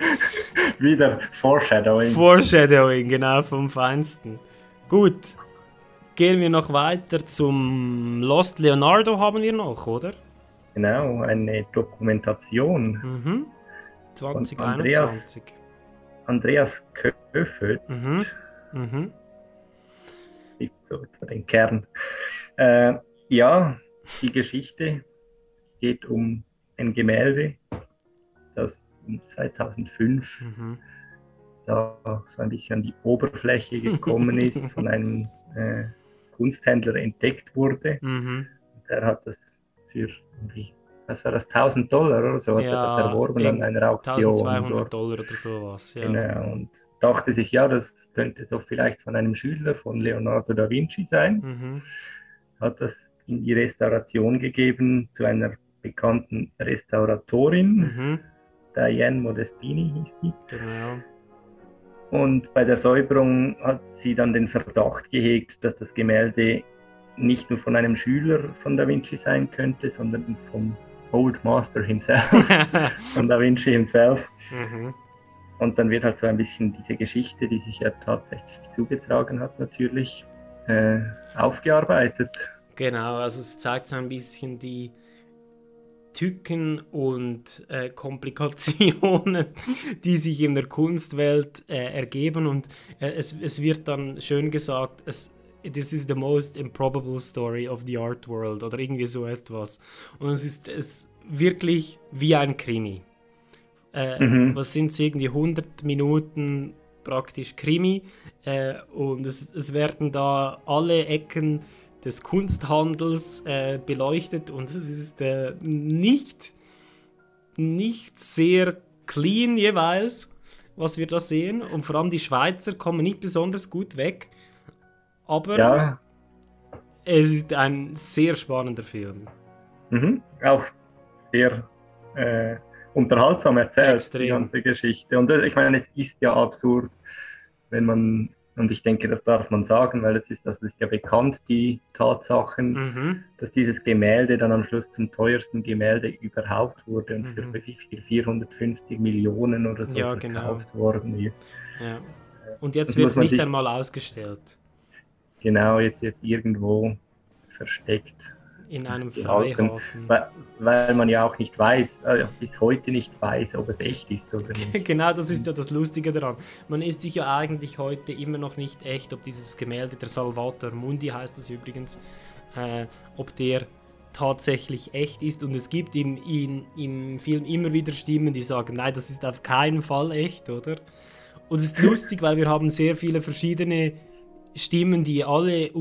Wieder Foreshadowing. Foreshadowing, genau vom Feinsten. Gut, gehen wir noch weiter zum Lost Leonardo haben wir noch, oder? Genau, eine Dokumentation. Mhm. Von 2021. Andreas Köfelt, Mhm. Mhm. liegt so den Kern. Äh, ja, die Geschichte geht um ein Gemälde, das um 2005 Mhm. da so ein bisschen an die Oberfläche gekommen ist, von einem äh, Kunsthändler entdeckt wurde. Mhm. Der hat das für irgendwie, was war das, 1000 Dollar oder so, hat er das erworben an einer Auktion. 1200 dort. Dollar oder sowas. Ja. Genau, und dachte sich, ja, das könnte so vielleicht von einem Schüler von Leonardo da Vinci sein. Mhm. Hat das in die Restauration gegeben zu einer bekannten Restauratorin, Mhm. Diane Modestini hieß die. Genau. Und bei der Säuberung hat sie dann den Verdacht gehegt, dass das Gemälde nicht nur von einem Schüler von Da Vinci sein könnte, sondern vom Old Master himself, von Da Vinci himself. Mhm. Und dann wird halt so ein bisschen diese Geschichte, die sich ja tatsächlich zugetragen hat, natürlich äh, aufgearbeitet. Genau, also es zeigt so ein bisschen die Tücken und äh, Komplikationen, die sich in der Kunstwelt äh, ergeben und äh, es, es wird dann schön gesagt, es, this is the most improbable story of the art world oder irgendwie so etwas. Und es ist es wirklich wie ein Krimi. Äh, Mhm. Was sind es irgendwie 100 Minuten praktisch Krimi äh, und es, es werden da alle Ecken des Kunsthandels äh, beleuchtet und es ist äh, nicht, nicht sehr clean jeweils, was wir da sehen. Und vor allem die Schweizer kommen nicht besonders gut weg. Aber Ja, es ist ein sehr spannender Film. mhm. auch sehr äh, unterhaltsam erzählt, Extrem. die ganze Geschichte. Und äh, ich meine, es ist ja absurd, wenn man, und ich denke, das darf man sagen, weil es ist, das ist ja bekannt, die Tatsachen, Mhm. dass dieses Gemälde dann am Schluss zum teuersten Gemälde überhaupt wurde und für wie viel 450 Millionen oder so Mhm. Ja, genau. verkauft worden ist. Ja. Und jetzt wird es nicht sich- einmal ausgestellt Genau, jetzt, jetzt irgendwo versteckt. In einem Freihafen. Weil, weil man ja auch nicht weiß, äh, bis heute nicht weiß, ob es echt ist oder nicht. Genau, das ist ja das Lustige daran. Man ist sich ja eigentlich heute immer noch nicht echt, ob dieses Gemälde, der Salvator Mundi heißt das übrigens, äh, ob der tatsächlich echt ist. Und es gibt im, in, im Film immer wieder Stimmen, die sagen, nein, das ist auf keinen Fall echt, oder? Und es ist lustig, weil wir haben sehr viele verschiedene Stimmen, die alle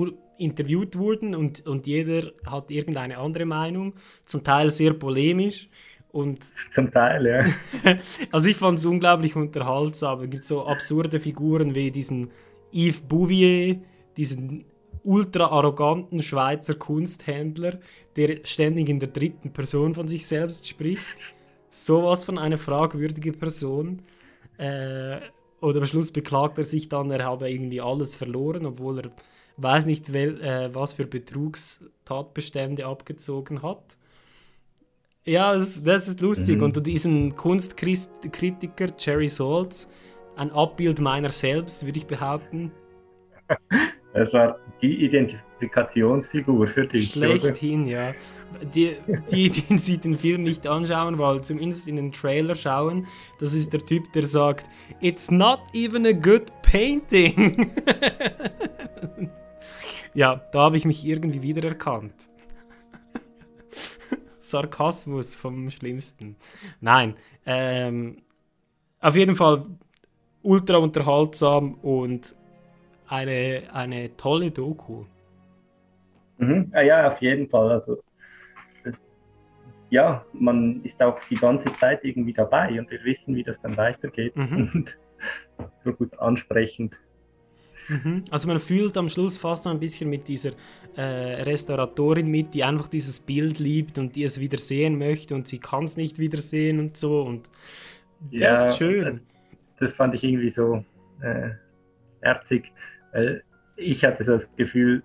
interviewt wurden und, und jeder hat irgendeine andere Meinung, zum Teil sehr polemisch. Und Zum Teil, ja. also ich fand es unglaublich unterhaltsam. Es gibt so absurde Figuren wie diesen Yves Bouvier, diesen ultra arroganten Schweizer Kunsthändler, der ständig in der dritten Person von sich selbst spricht. Sowas von einer fragwürdige Person. Äh, oder am Schluss beklagt er sich dann, er habe irgendwie alles verloren, obwohl er weiß nicht, wel, äh, was für Betrugstatbestände abgezogen hat. Ja, das, das ist lustig. Mhm. Und diesen Kunstkritiker Jerry Saltz, ein Abbild meiner selbst, würde ich behaupten. Das war die Identifikationsfigur für dich. oder? Schlechthin, ja. Die, die, die sie den Film nicht anschauen, weil zumindest in den Trailer schauen, das ist der Typ, der sagt, It's not even a good painting. ja, da habe ich mich irgendwie wiedererkannt. Sarkasmus vom Schlimmsten. Nein, ähm, auf jeden Fall ultra unterhaltsam und eine, eine tolle Doku. Mhm. Ah, ja, auf jeden Fall. Also, das, ja, man ist auch die ganze Zeit irgendwie dabei und wir wissen, wie das dann weitergeht Mhm. und durchaus ansprechend. Mhm. Also man fühlt am Schluss fast so ein bisschen mit dieser äh, Restauratorin mit, die einfach dieses Bild liebt und die es wieder sehen möchte und sie kann es nicht wieder sehen und so und das ist schön. Das fand ich irgendwie so äh, herzig, weil ich hatte so das Gefühl,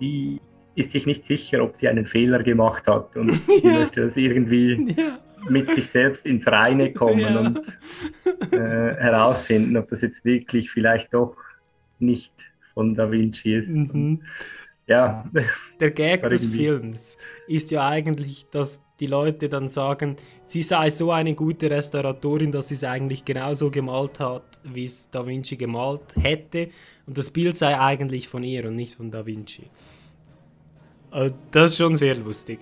die ist sich nicht sicher, ob sie einen Fehler gemacht hat und sie Ja. möchte das irgendwie Ja. mit sich selbst ins Reine kommen Ja. und äh, herausfinden, ob das jetzt wirklich vielleicht doch nicht von Da Vinci ist. Mhm. Ja, Der Gag des Films ist ja eigentlich, dass die Leute dann sagen, sie sei so eine gute Restauratorin, dass sie es eigentlich genauso gemalt hat, wie es Da Vinci gemalt hätte. Und das Bild sei eigentlich von ihr und nicht von Da Vinci. Also das ist schon sehr lustig.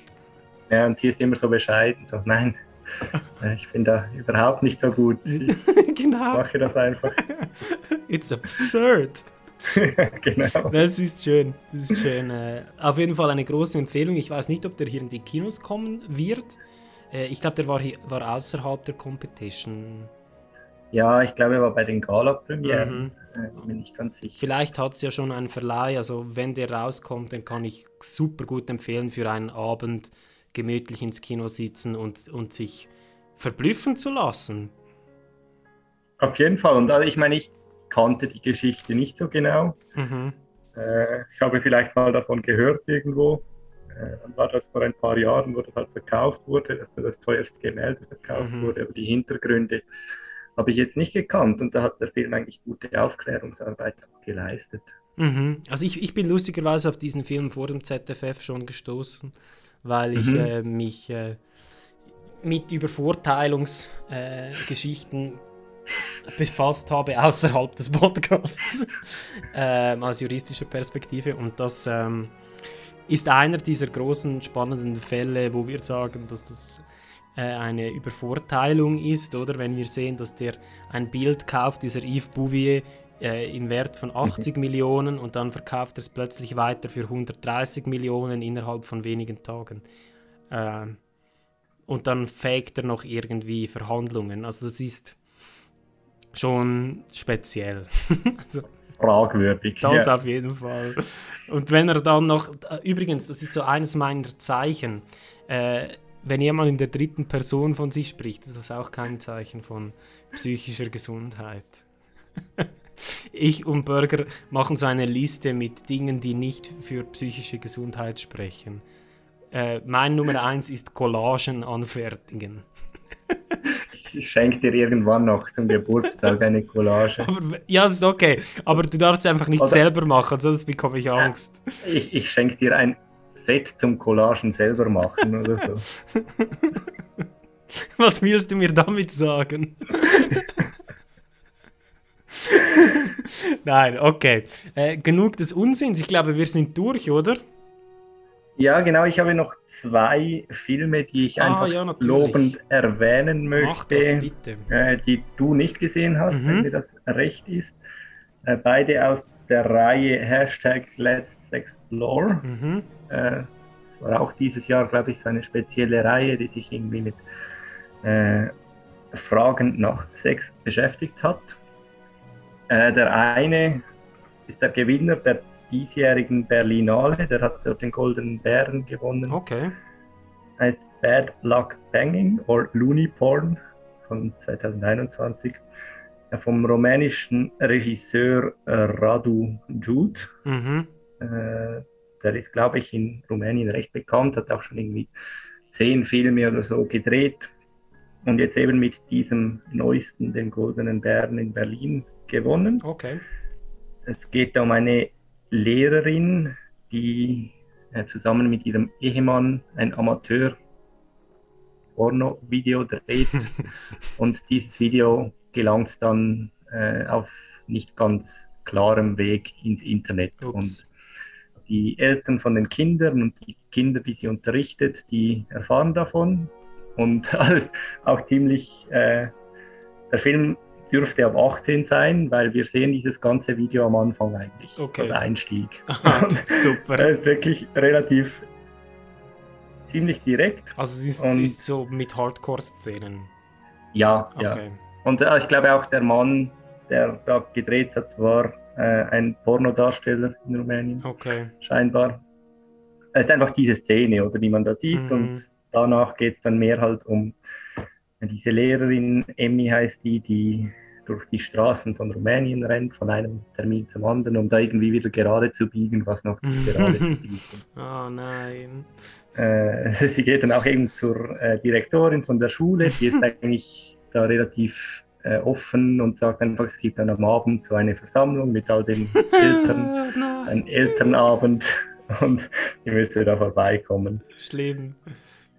ja, und sie ist immer so bescheiden, so nein, ich bin da überhaupt nicht so gut. Ich genau. mache das einfach. It's absurd. genau. Das ist schön. Das ist schön. Äh, auf jeden Fall eine große Empfehlung. Ich weiß nicht, ob der hier in die Kinos kommen wird. Äh, ich glaube, der war, hier, war außerhalb der Competition. Ja, ich glaube, er war bei den Gala-Premieren. Mhm. Äh, bin ich ganz sicher. Vielleicht hat es ja schon einen Verleih. Also, wenn der rauskommt, dann kann ich super gut empfehlen, für einen Abend gemütlich ins Kino sitzen und, und sich verblüffen zu lassen. Auf jeden Fall. Und also, ich meine, ich kannte die Geschichte nicht so genau. Mhm. Äh, ich habe vielleicht mal davon gehört irgendwo. Äh, dann war das vor ein paar Jahren, wo das halt verkauft wurde, dass da das teuerste Gemälde verkauft Mhm. wurde, aber die Hintergründe habe ich jetzt nicht gekannt und da hat der Film eigentlich gute Aufklärungsarbeit geleistet. Mhm. Also ich, ich bin lustigerweise auf diesen Film vor dem ZFF schon gestoßen, weil ich Mhm. äh, mich äh, mit Übervorteilungsgeschichten äh, befasst habe außerhalb des Podcasts ähm, aus juristischer Perspektive und das ähm, ist einer dieser großen spannenden Fälle, wo wir sagen, dass das äh, eine Übervorteilung ist, oder wenn wir sehen, dass der ein Bild kauft, dieser Yves Bouvier, äh, im Wert von 80 Millionen und dann verkauft er es plötzlich weiter für 130 Millionen innerhalb von wenigen Tagen. Ähm, und dann faked er noch irgendwie Verhandlungen. Also das ist schon speziell. also, Fragwürdig. das ja. auf jeden Fall. Und wenn er dann noch, äh, übrigens, das ist so eines meiner Zeichen, äh, wenn jemand in der dritten Person von sich spricht, ist das auch kein Zeichen von psychischer Gesundheit. Ich und Burger machen so eine Liste mit Dingen, die nicht für psychische Gesundheit sprechen. Äh, mein Nummer eins ist Collagen anfertigen. Ich schenke dir irgendwann noch zum Geburtstag eine Collage. Aber, ja, ist okay, aber du darfst es einfach nicht Oder- selber machen, sonst bekomme ich Angst. Ich, ich schenke dir ein Set zum Collagen selber machen oder so. Was willst du mir damit sagen? Nein, okay. Äh, genug des Unsinns. Ich glaube, wir sind durch, oder? Ja, genau. Ich habe noch zwei Filme, die ich Ah, einfach ja, lobend erwähnen möchte. Äh, die du nicht gesehen hast, Mhm. wenn dir das recht ist. Äh, beide aus der Reihe Hashtag Let's Explore. Mhm. Äh, war auch dieses Jahr, glaube ich, so eine spezielle Reihe, die sich irgendwie mit äh, Fragen nach Sex beschäftigt hat. Äh, der eine ist der Gewinner der diesjährigen Berlinale, der hat dort den Goldenen Bären gewonnen. Okay. Heißt Bad Luck Banging or Looney Porn von 2021 äh, vom rumänischen Regisseur äh, Radu Jud. Mhm. Äh, der ist, glaube ich, in Rumänien recht bekannt, hat auch schon irgendwie zehn Filme oder so gedreht. Und jetzt eben mit diesem neuesten, den Goldenen Bären in Berlin, gewonnen. Okay. Es geht um eine Lehrerin, die äh, zusammen mit ihrem Ehemann ein Amateur Porno-Video dreht. und dieses Video gelangt dann äh, auf nicht ganz klarem Weg ins Internet. Ups. Und die Eltern von den Kindern und die Kinder, die sie unterrichtet, die erfahren davon. Und alles auch ziemlich, äh, der Film dürfte ab 18 sein, weil wir sehen dieses ganze Video am Anfang eigentlich, Okay. als Einstieg. Aha, super. Er ist wirklich relativ ziemlich direkt. Also es ist, Und- ist so mit Hardcore-Szenen. Ja, ja. Okay. Und äh, ich glaube auch der Mann, der da gedreht hat, war äh, ein Pornodarsteller in Rumänien, Okay. scheinbar. Es ist einfach diese Szene, oder die man da sieht. Mhm. Und danach geht es dann mehr halt um diese Lehrerin, Emmy heißt die, die durch die Straßen von Rumänien rennt, von einem Termin zum anderen, um da irgendwie wieder gerade zu biegen, was noch gerade zu biegen ist. Oh nein. Äh, sie geht dann auch eben zur äh, Direktorin von der Schule, die ist eigentlich da relativ äh, offen und sagt einfach, es gibt dann am Abend so eine Versammlung mit all den Eltern, nein. ein Elternabend und ihr müsst da vorbeikommen. Schlimm.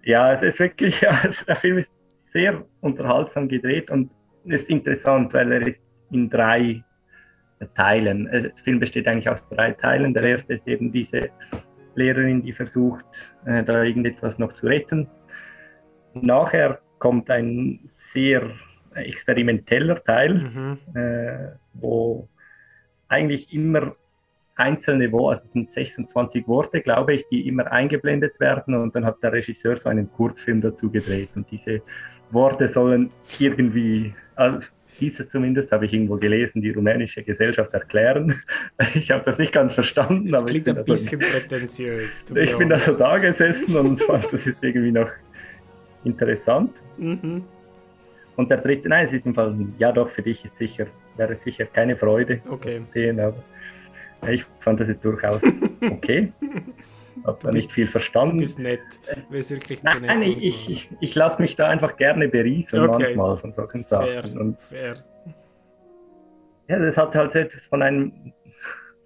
Ja, es ist wirklich, ja, der Film ist sehr unterhaltsam gedreht und ist interessant, weil er ist in drei Teilen. Also Der Film besteht eigentlich aus drei Teilen. Der erste ist eben diese Lehrerin, die versucht, äh, da irgendetwas noch zu retten. Nachher kommt ein sehr experimenteller Teil, Mhm. äh, wo eigentlich immer einzelne Worte, also es sind 26 Worte, glaube ich, die immer eingeblendet werden und dann hat der Regisseur so einen Kurzfilm dazu gedreht und diese Worte sollen irgendwie, also dieses zumindest habe ich irgendwo gelesen, die rumänische Gesellschaft erklären. Ich habe das nicht ganz verstanden, Das aber ich klingt bin, ein also, bisschen prätentiös. to be ich bin da so honest. da gesessen und fand das ist irgendwie noch interessant. Mhm. Und der dritte, nein, es ist im Fall, ja doch, für dich ist sicher, wäre sicher keine Freude Okay. zu sehen, aber ich fand das jetzt durchaus okay. Hab da Du nicht viel Du verstanden. bist nett. Du bist wirklich zu Nein, nett. nein, ich, ich, ich lasse mich da einfach gerne berieseln Okay. manchmal von solchen Fair, Sachen. Und fair. ja, das hat halt etwas von einem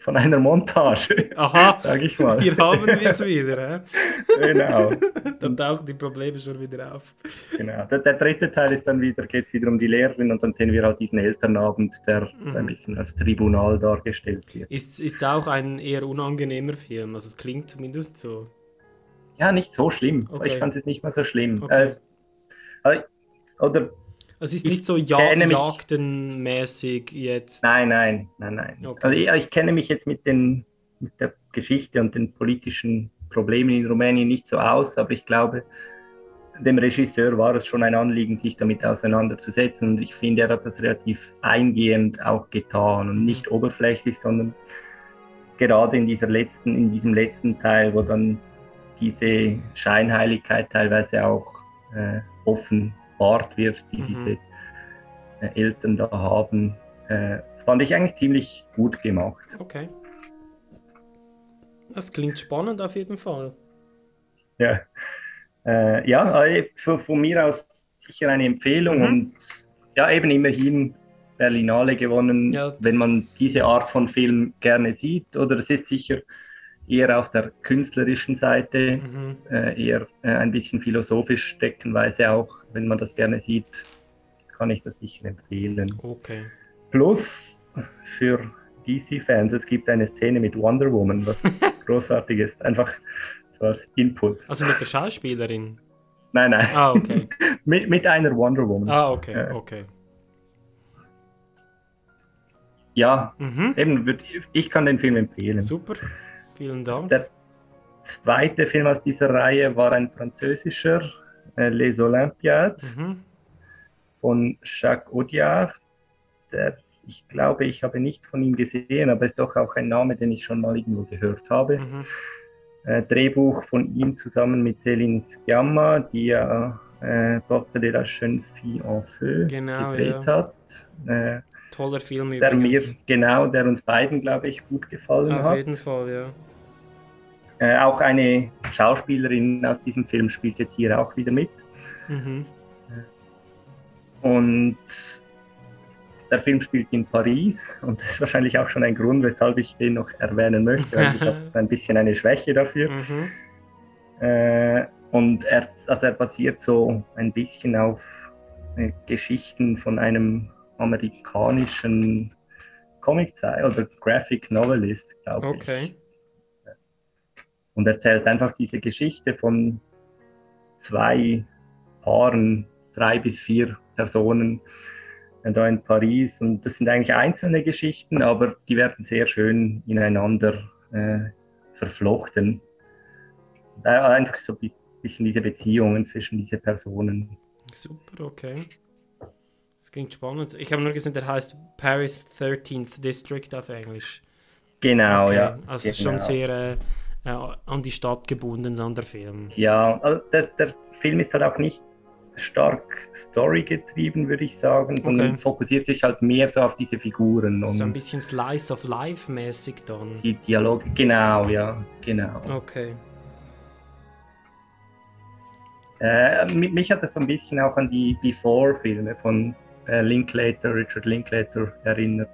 von einer Montage, Aha, sag ich mal. hier haben wir es wieder. Genau. Dann tauchen die Probleme schon wieder auf. Genau. Der, der dritte Teil ist dann wieder, geht wieder um die Lehrerin und dann sehen wir halt diesen Elternabend, der so ein Mhm. bisschen als Tribunal dargestellt wird. Ist es auch ein eher unangenehmer Film? Also es klingt zumindest so. Ja, nicht so schlimm. Okay. Ich fand es nicht mal so schlimm. Okay. Äh, oder Es ist Ich nicht so ja jagdenmäßig jetzt. nein, nein, nein, nein. Okay. Also ich, ich kenne mich jetzt mit, den, mit der Geschichte und den politischen Problemen in Rumänien nicht so aus, aber ich glaube, dem Regisseur war es schon ein Anliegen, sich damit auseinanderzusetzen. Und ich finde, er hat das relativ eingehend auch getan und nicht oberflächlich, sondern gerade in dieser letzten, in diesem letzten Teil, wo dann diese Scheinheiligkeit teilweise auch äh, offenbart wird, die Mhm. diese äh, Eltern da haben, äh, fand ich eigentlich ziemlich gut gemacht. Okay. Das klingt spannend auf jeden Fall. Ja, äh, ja äh, von, von mir aus sicher eine Empfehlung Mhm. und ja, eben immerhin Berlinale gewonnen, Ja, wenn man diese Art von Film gerne sieht. Oder es ist sicher eher auf der künstlerischen Seite, Mhm. äh, eher äh, ein bisschen philosophisch steckenweise auch. Wenn man das gerne sieht, kann ich das sicher empfehlen. Okay. Plus für DC-Fans, es gibt eine Szene mit Wonder Woman, was großartig ist. Einfach so als Input. Also mit der Schauspielerin. Nein, nein. Ah, okay. mit, mit einer Wonder Woman. Ah, okay, okay. Ja, Mhm. eben, würd, ich kann den Film empfehlen. Super. Vielen Dank. Der zweite Film aus dieser Reihe war ein französischer, Les Olympiades Mhm. von Jacques Audiard. Der, ich glaube, ich habe nicht von ihm gesehen, aber ist doch auch ein Name, den ich schon mal irgendwo gehört habe. Mhm. Äh, Drehbuch von ihm zusammen mit Céline Sciamma, die ja äh, Porte de la jeune fille en feu Genau, gedreht ja. hat. Äh, Toller Film der mir, übrigens. genau, der uns beiden, glaube ich, gut gefallen Auf hat. jeden Fall, ja. Äh, auch eine Schauspielerin aus diesem Film spielt jetzt hier auch wieder mit. Mhm. Und der Film spielt in Paris und das ist wahrscheinlich auch schon ein Grund, weshalb ich den noch erwähnen möchte. weil ich habe ein bisschen eine Schwäche dafür. Mhm. Äh, und er, also er basiert so ein bisschen auf äh, Geschichten von einem amerikanischen Comiczeichner oder Graphic Novelist, glaube ich. Und erzählt einfach diese Geschichte von zwei Paaren, drei bis vier Personen äh, da in Paris. Und das sind eigentlich einzelne Geschichten, aber die werden sehr schön ineinander äh, verflochten. Da einfach so ein bis- bisschen diese Beziehungen zwischen diesen Personen. Super, okay. Das klingt spannend. Ich habe nur gesehen, der heißt Paris 13th District auf Englisch. Genau, Okay, ja. Also genau. schon sehr äh, äh, an die Stadt gebunden, an der Film. Ja, also der, der Film ist halt auch nicht stark storygetrieben, würde ich sagen, sondern Okay. fokussiert sich halt mehr so auf diese Figuren So ein und bisschen Slice of Life mäßig dann. die Dialoge. Genau, ja, genau. Okay. Äh, mi- mich hat das so ein bisschen auch an die Before-Filme von äh, Linklater, Richard Linklater erinnert.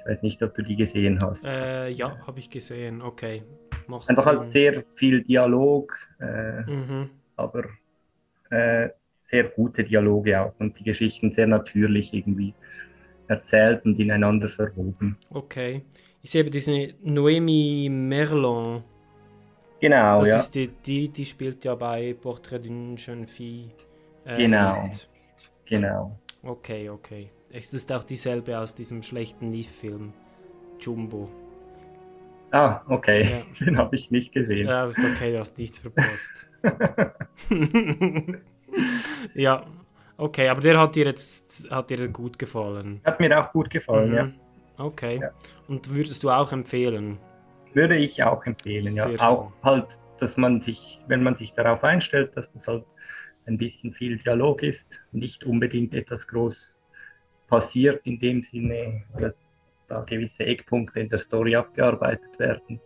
Ich weiß nicht, ob du die gesehen hast. Äh, ja, habe ich gesehen. Okay. Macht Einfach halt Sinn. sehr viel Dialog, äh, Mhm. aber äh, sehr gute Dialoge auch und die Geschichten sehr natürlich irgendwie erzählt und ineinander verwoben. Okay. Ich sehe diese Noemi Merlon. Genau, das ja. ist die, die, die spielt ja bei Portrait d'une jeune fille. äh, Genau. mit. Genau. Okay, okay. Es ist auch dieselbe aus diesem schlechten Neve-Film. Jumbo. Ah, okay. Ja. Den habe ich nicht gesehen. Ja, das ist okay, du hast nichts verpasst. ja, okay, aber der hat dir jetzt hat dir gut gefallen. Hat mir auch gut gefallen, ja. Mhm. Okay. Ja. Und würdest du auch empfehlen? Würde ich auch empfehlen, ja. Sehr Auch halt, dass man sich, wenn man sich darauf einstellt, dass das halt ein bisschen viel Dialog ist, nicht unbedingt etwas groß passiert in dem Sinne, dass da gewisse Eckpunkte in der Story abgearbeitet werden.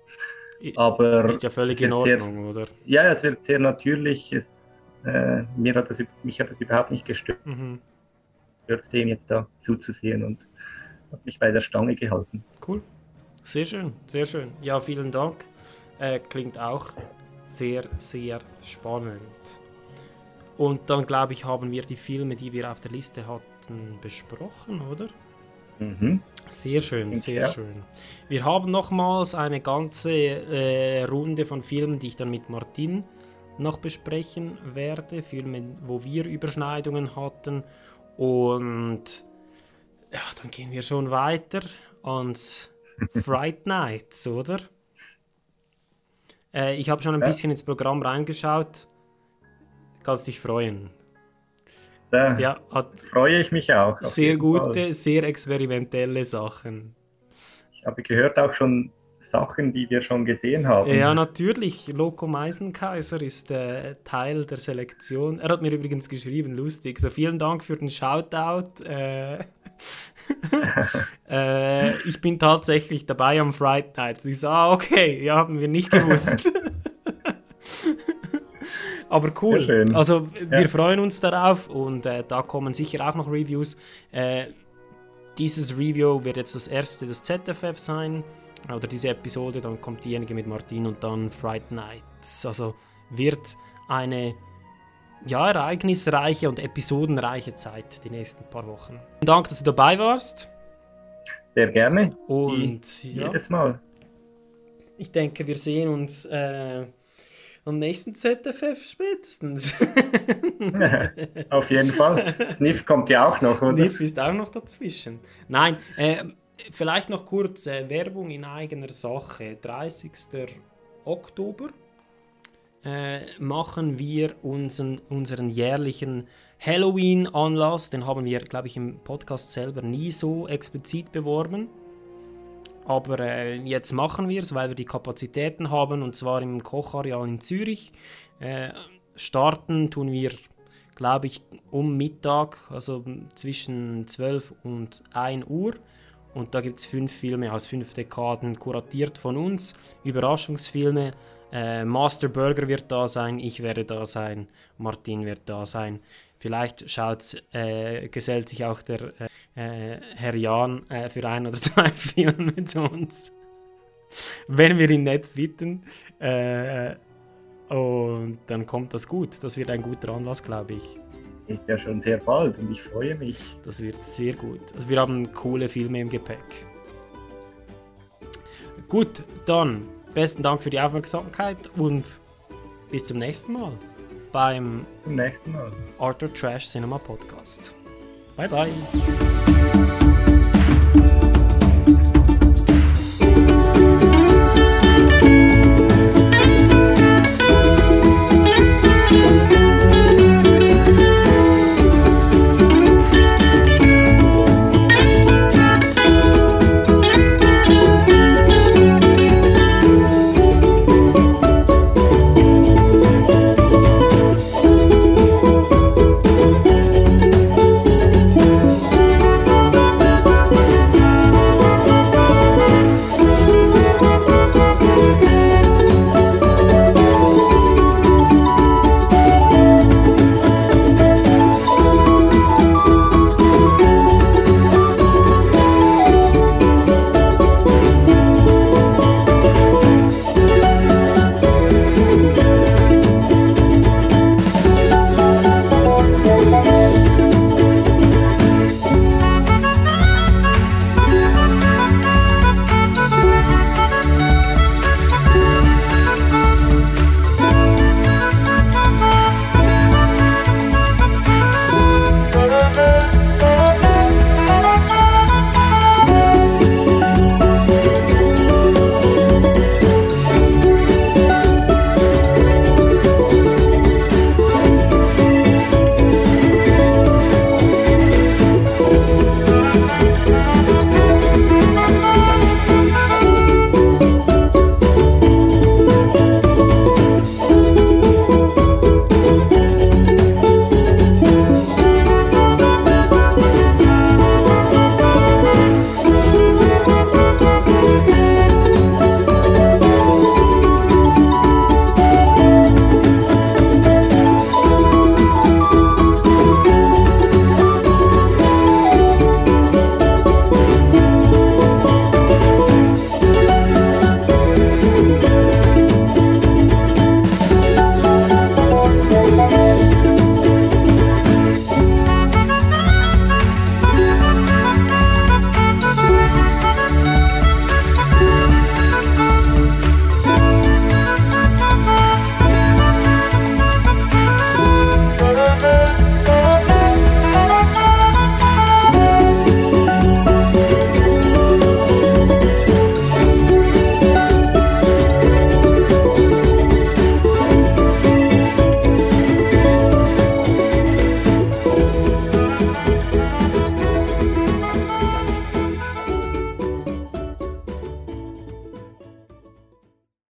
Aber Ist ja völlig in wird sehr- Ordnung, oder? Ja, es wird sehr natürlich. Es, äh, mir hat das, mich hat das überhaupt nicht gestört, Mhm. dem jetzt da zuzusehen und hat mich bei der Stange gehalten. Cool. Sehr schön, sehr schön. Ja, vielen Dank. Äh, klingt auch sehr, sehr spannend. Und dann, glaube ich, haben wir die Filme, die wir auf der Liste hatten, besprochen, oder? Mhm. Sehr schön, sehr ja. schön. Wir haben nochmals eine ganze äh, Runde von Filmen, die ich dann mit Martin noch besprechen werde. Filme, wo wir Überschneidungen hatten. Und ja, dann gehen wir schon weiter ans Fright Nights, oder? Äh, ich habe schon ein Ja. bisschen ins Programm reingeschaut. Kannst dich freuen. Da Ja, hat freue ich mich auch. sehr gute, Fall. sehr experimentelle Sachen. Ich habe gehört auch schon Sachen, die wir schon gesehen haben. Ja, natürlich. Loco Meisenkaiser ist äh, Teil der Selektion. Er hat mir übrigens geschrieben, lustig. So, vielen Dank für den Shoutout. Äh, äh, ich bin tatsächlich dabei am Fright Night. Ich so, ah, okay, ja, haben wir nicht gewusst. Aber cool. Sehr schön. Also, wir Ja. freuen uns darauf und äh, da kommen sicher auch noch Reviews. Äh, dieses Review wird jetzt das erste des ZFF sein. Oder diese Episode, dann kommt diejenige mit Martin und dann Fright Nights. Also wird eine ja, ereignisreiche und episodenreiche Zeit die nächsten paar Wochen. Vielen Dank, dass du dabei warst. Sehr gerne. Und Wie ja, jedes Mal. ich denke, wir sehen uns äh, am nächsten ZFF spätestens. Auf jeden Fall. Sniff kommt ja auch noch, oder? Niff ist auch noch dazwischen. Nein, äh, vielleicht noch kurz äh, Werbung in eigener Sache. 30. Oktober äh, machen wir unseren, unseren jährlichen Halloween-Anlass. Den haben wir, glaube ich, im Podcast selber nie so explizit beworben. Aber äh, jetzt machen wir es, weil wir die Kapazitäten haben und zwar im Kochareal in Zürich. Äh, starten tun wir, glaube ich, um Mittag, also zwischen 12 und 1 Uhr. Und da gibt es fünf Filme aus fünf Dekaden, kuratiert von uns. Überraschungsfilme. Äh, Master Burger wird da sein, ich werde da sein, Martin wird da sein. Vielleicht schaut's, äh, gesellt sich auch der äh, äh, Herr Jan äh, für ein oder zwei Filme zu uns. Wenn wir ihn nicht bitten. Äh, und dann kommt das gut. Das wird ein guter Anlass, glaube ich. Ist ja schon sehr bald und ich freue mich. Das wird sehr gut. Also wir haben coole Filme im Gepäck. Gut, dann besten Dank für die Aufmerksamkeit und bis zum nächsten Mal beim Bis zum nächsten Mal. Arthur Trash Cinema Podcast. Bye bye.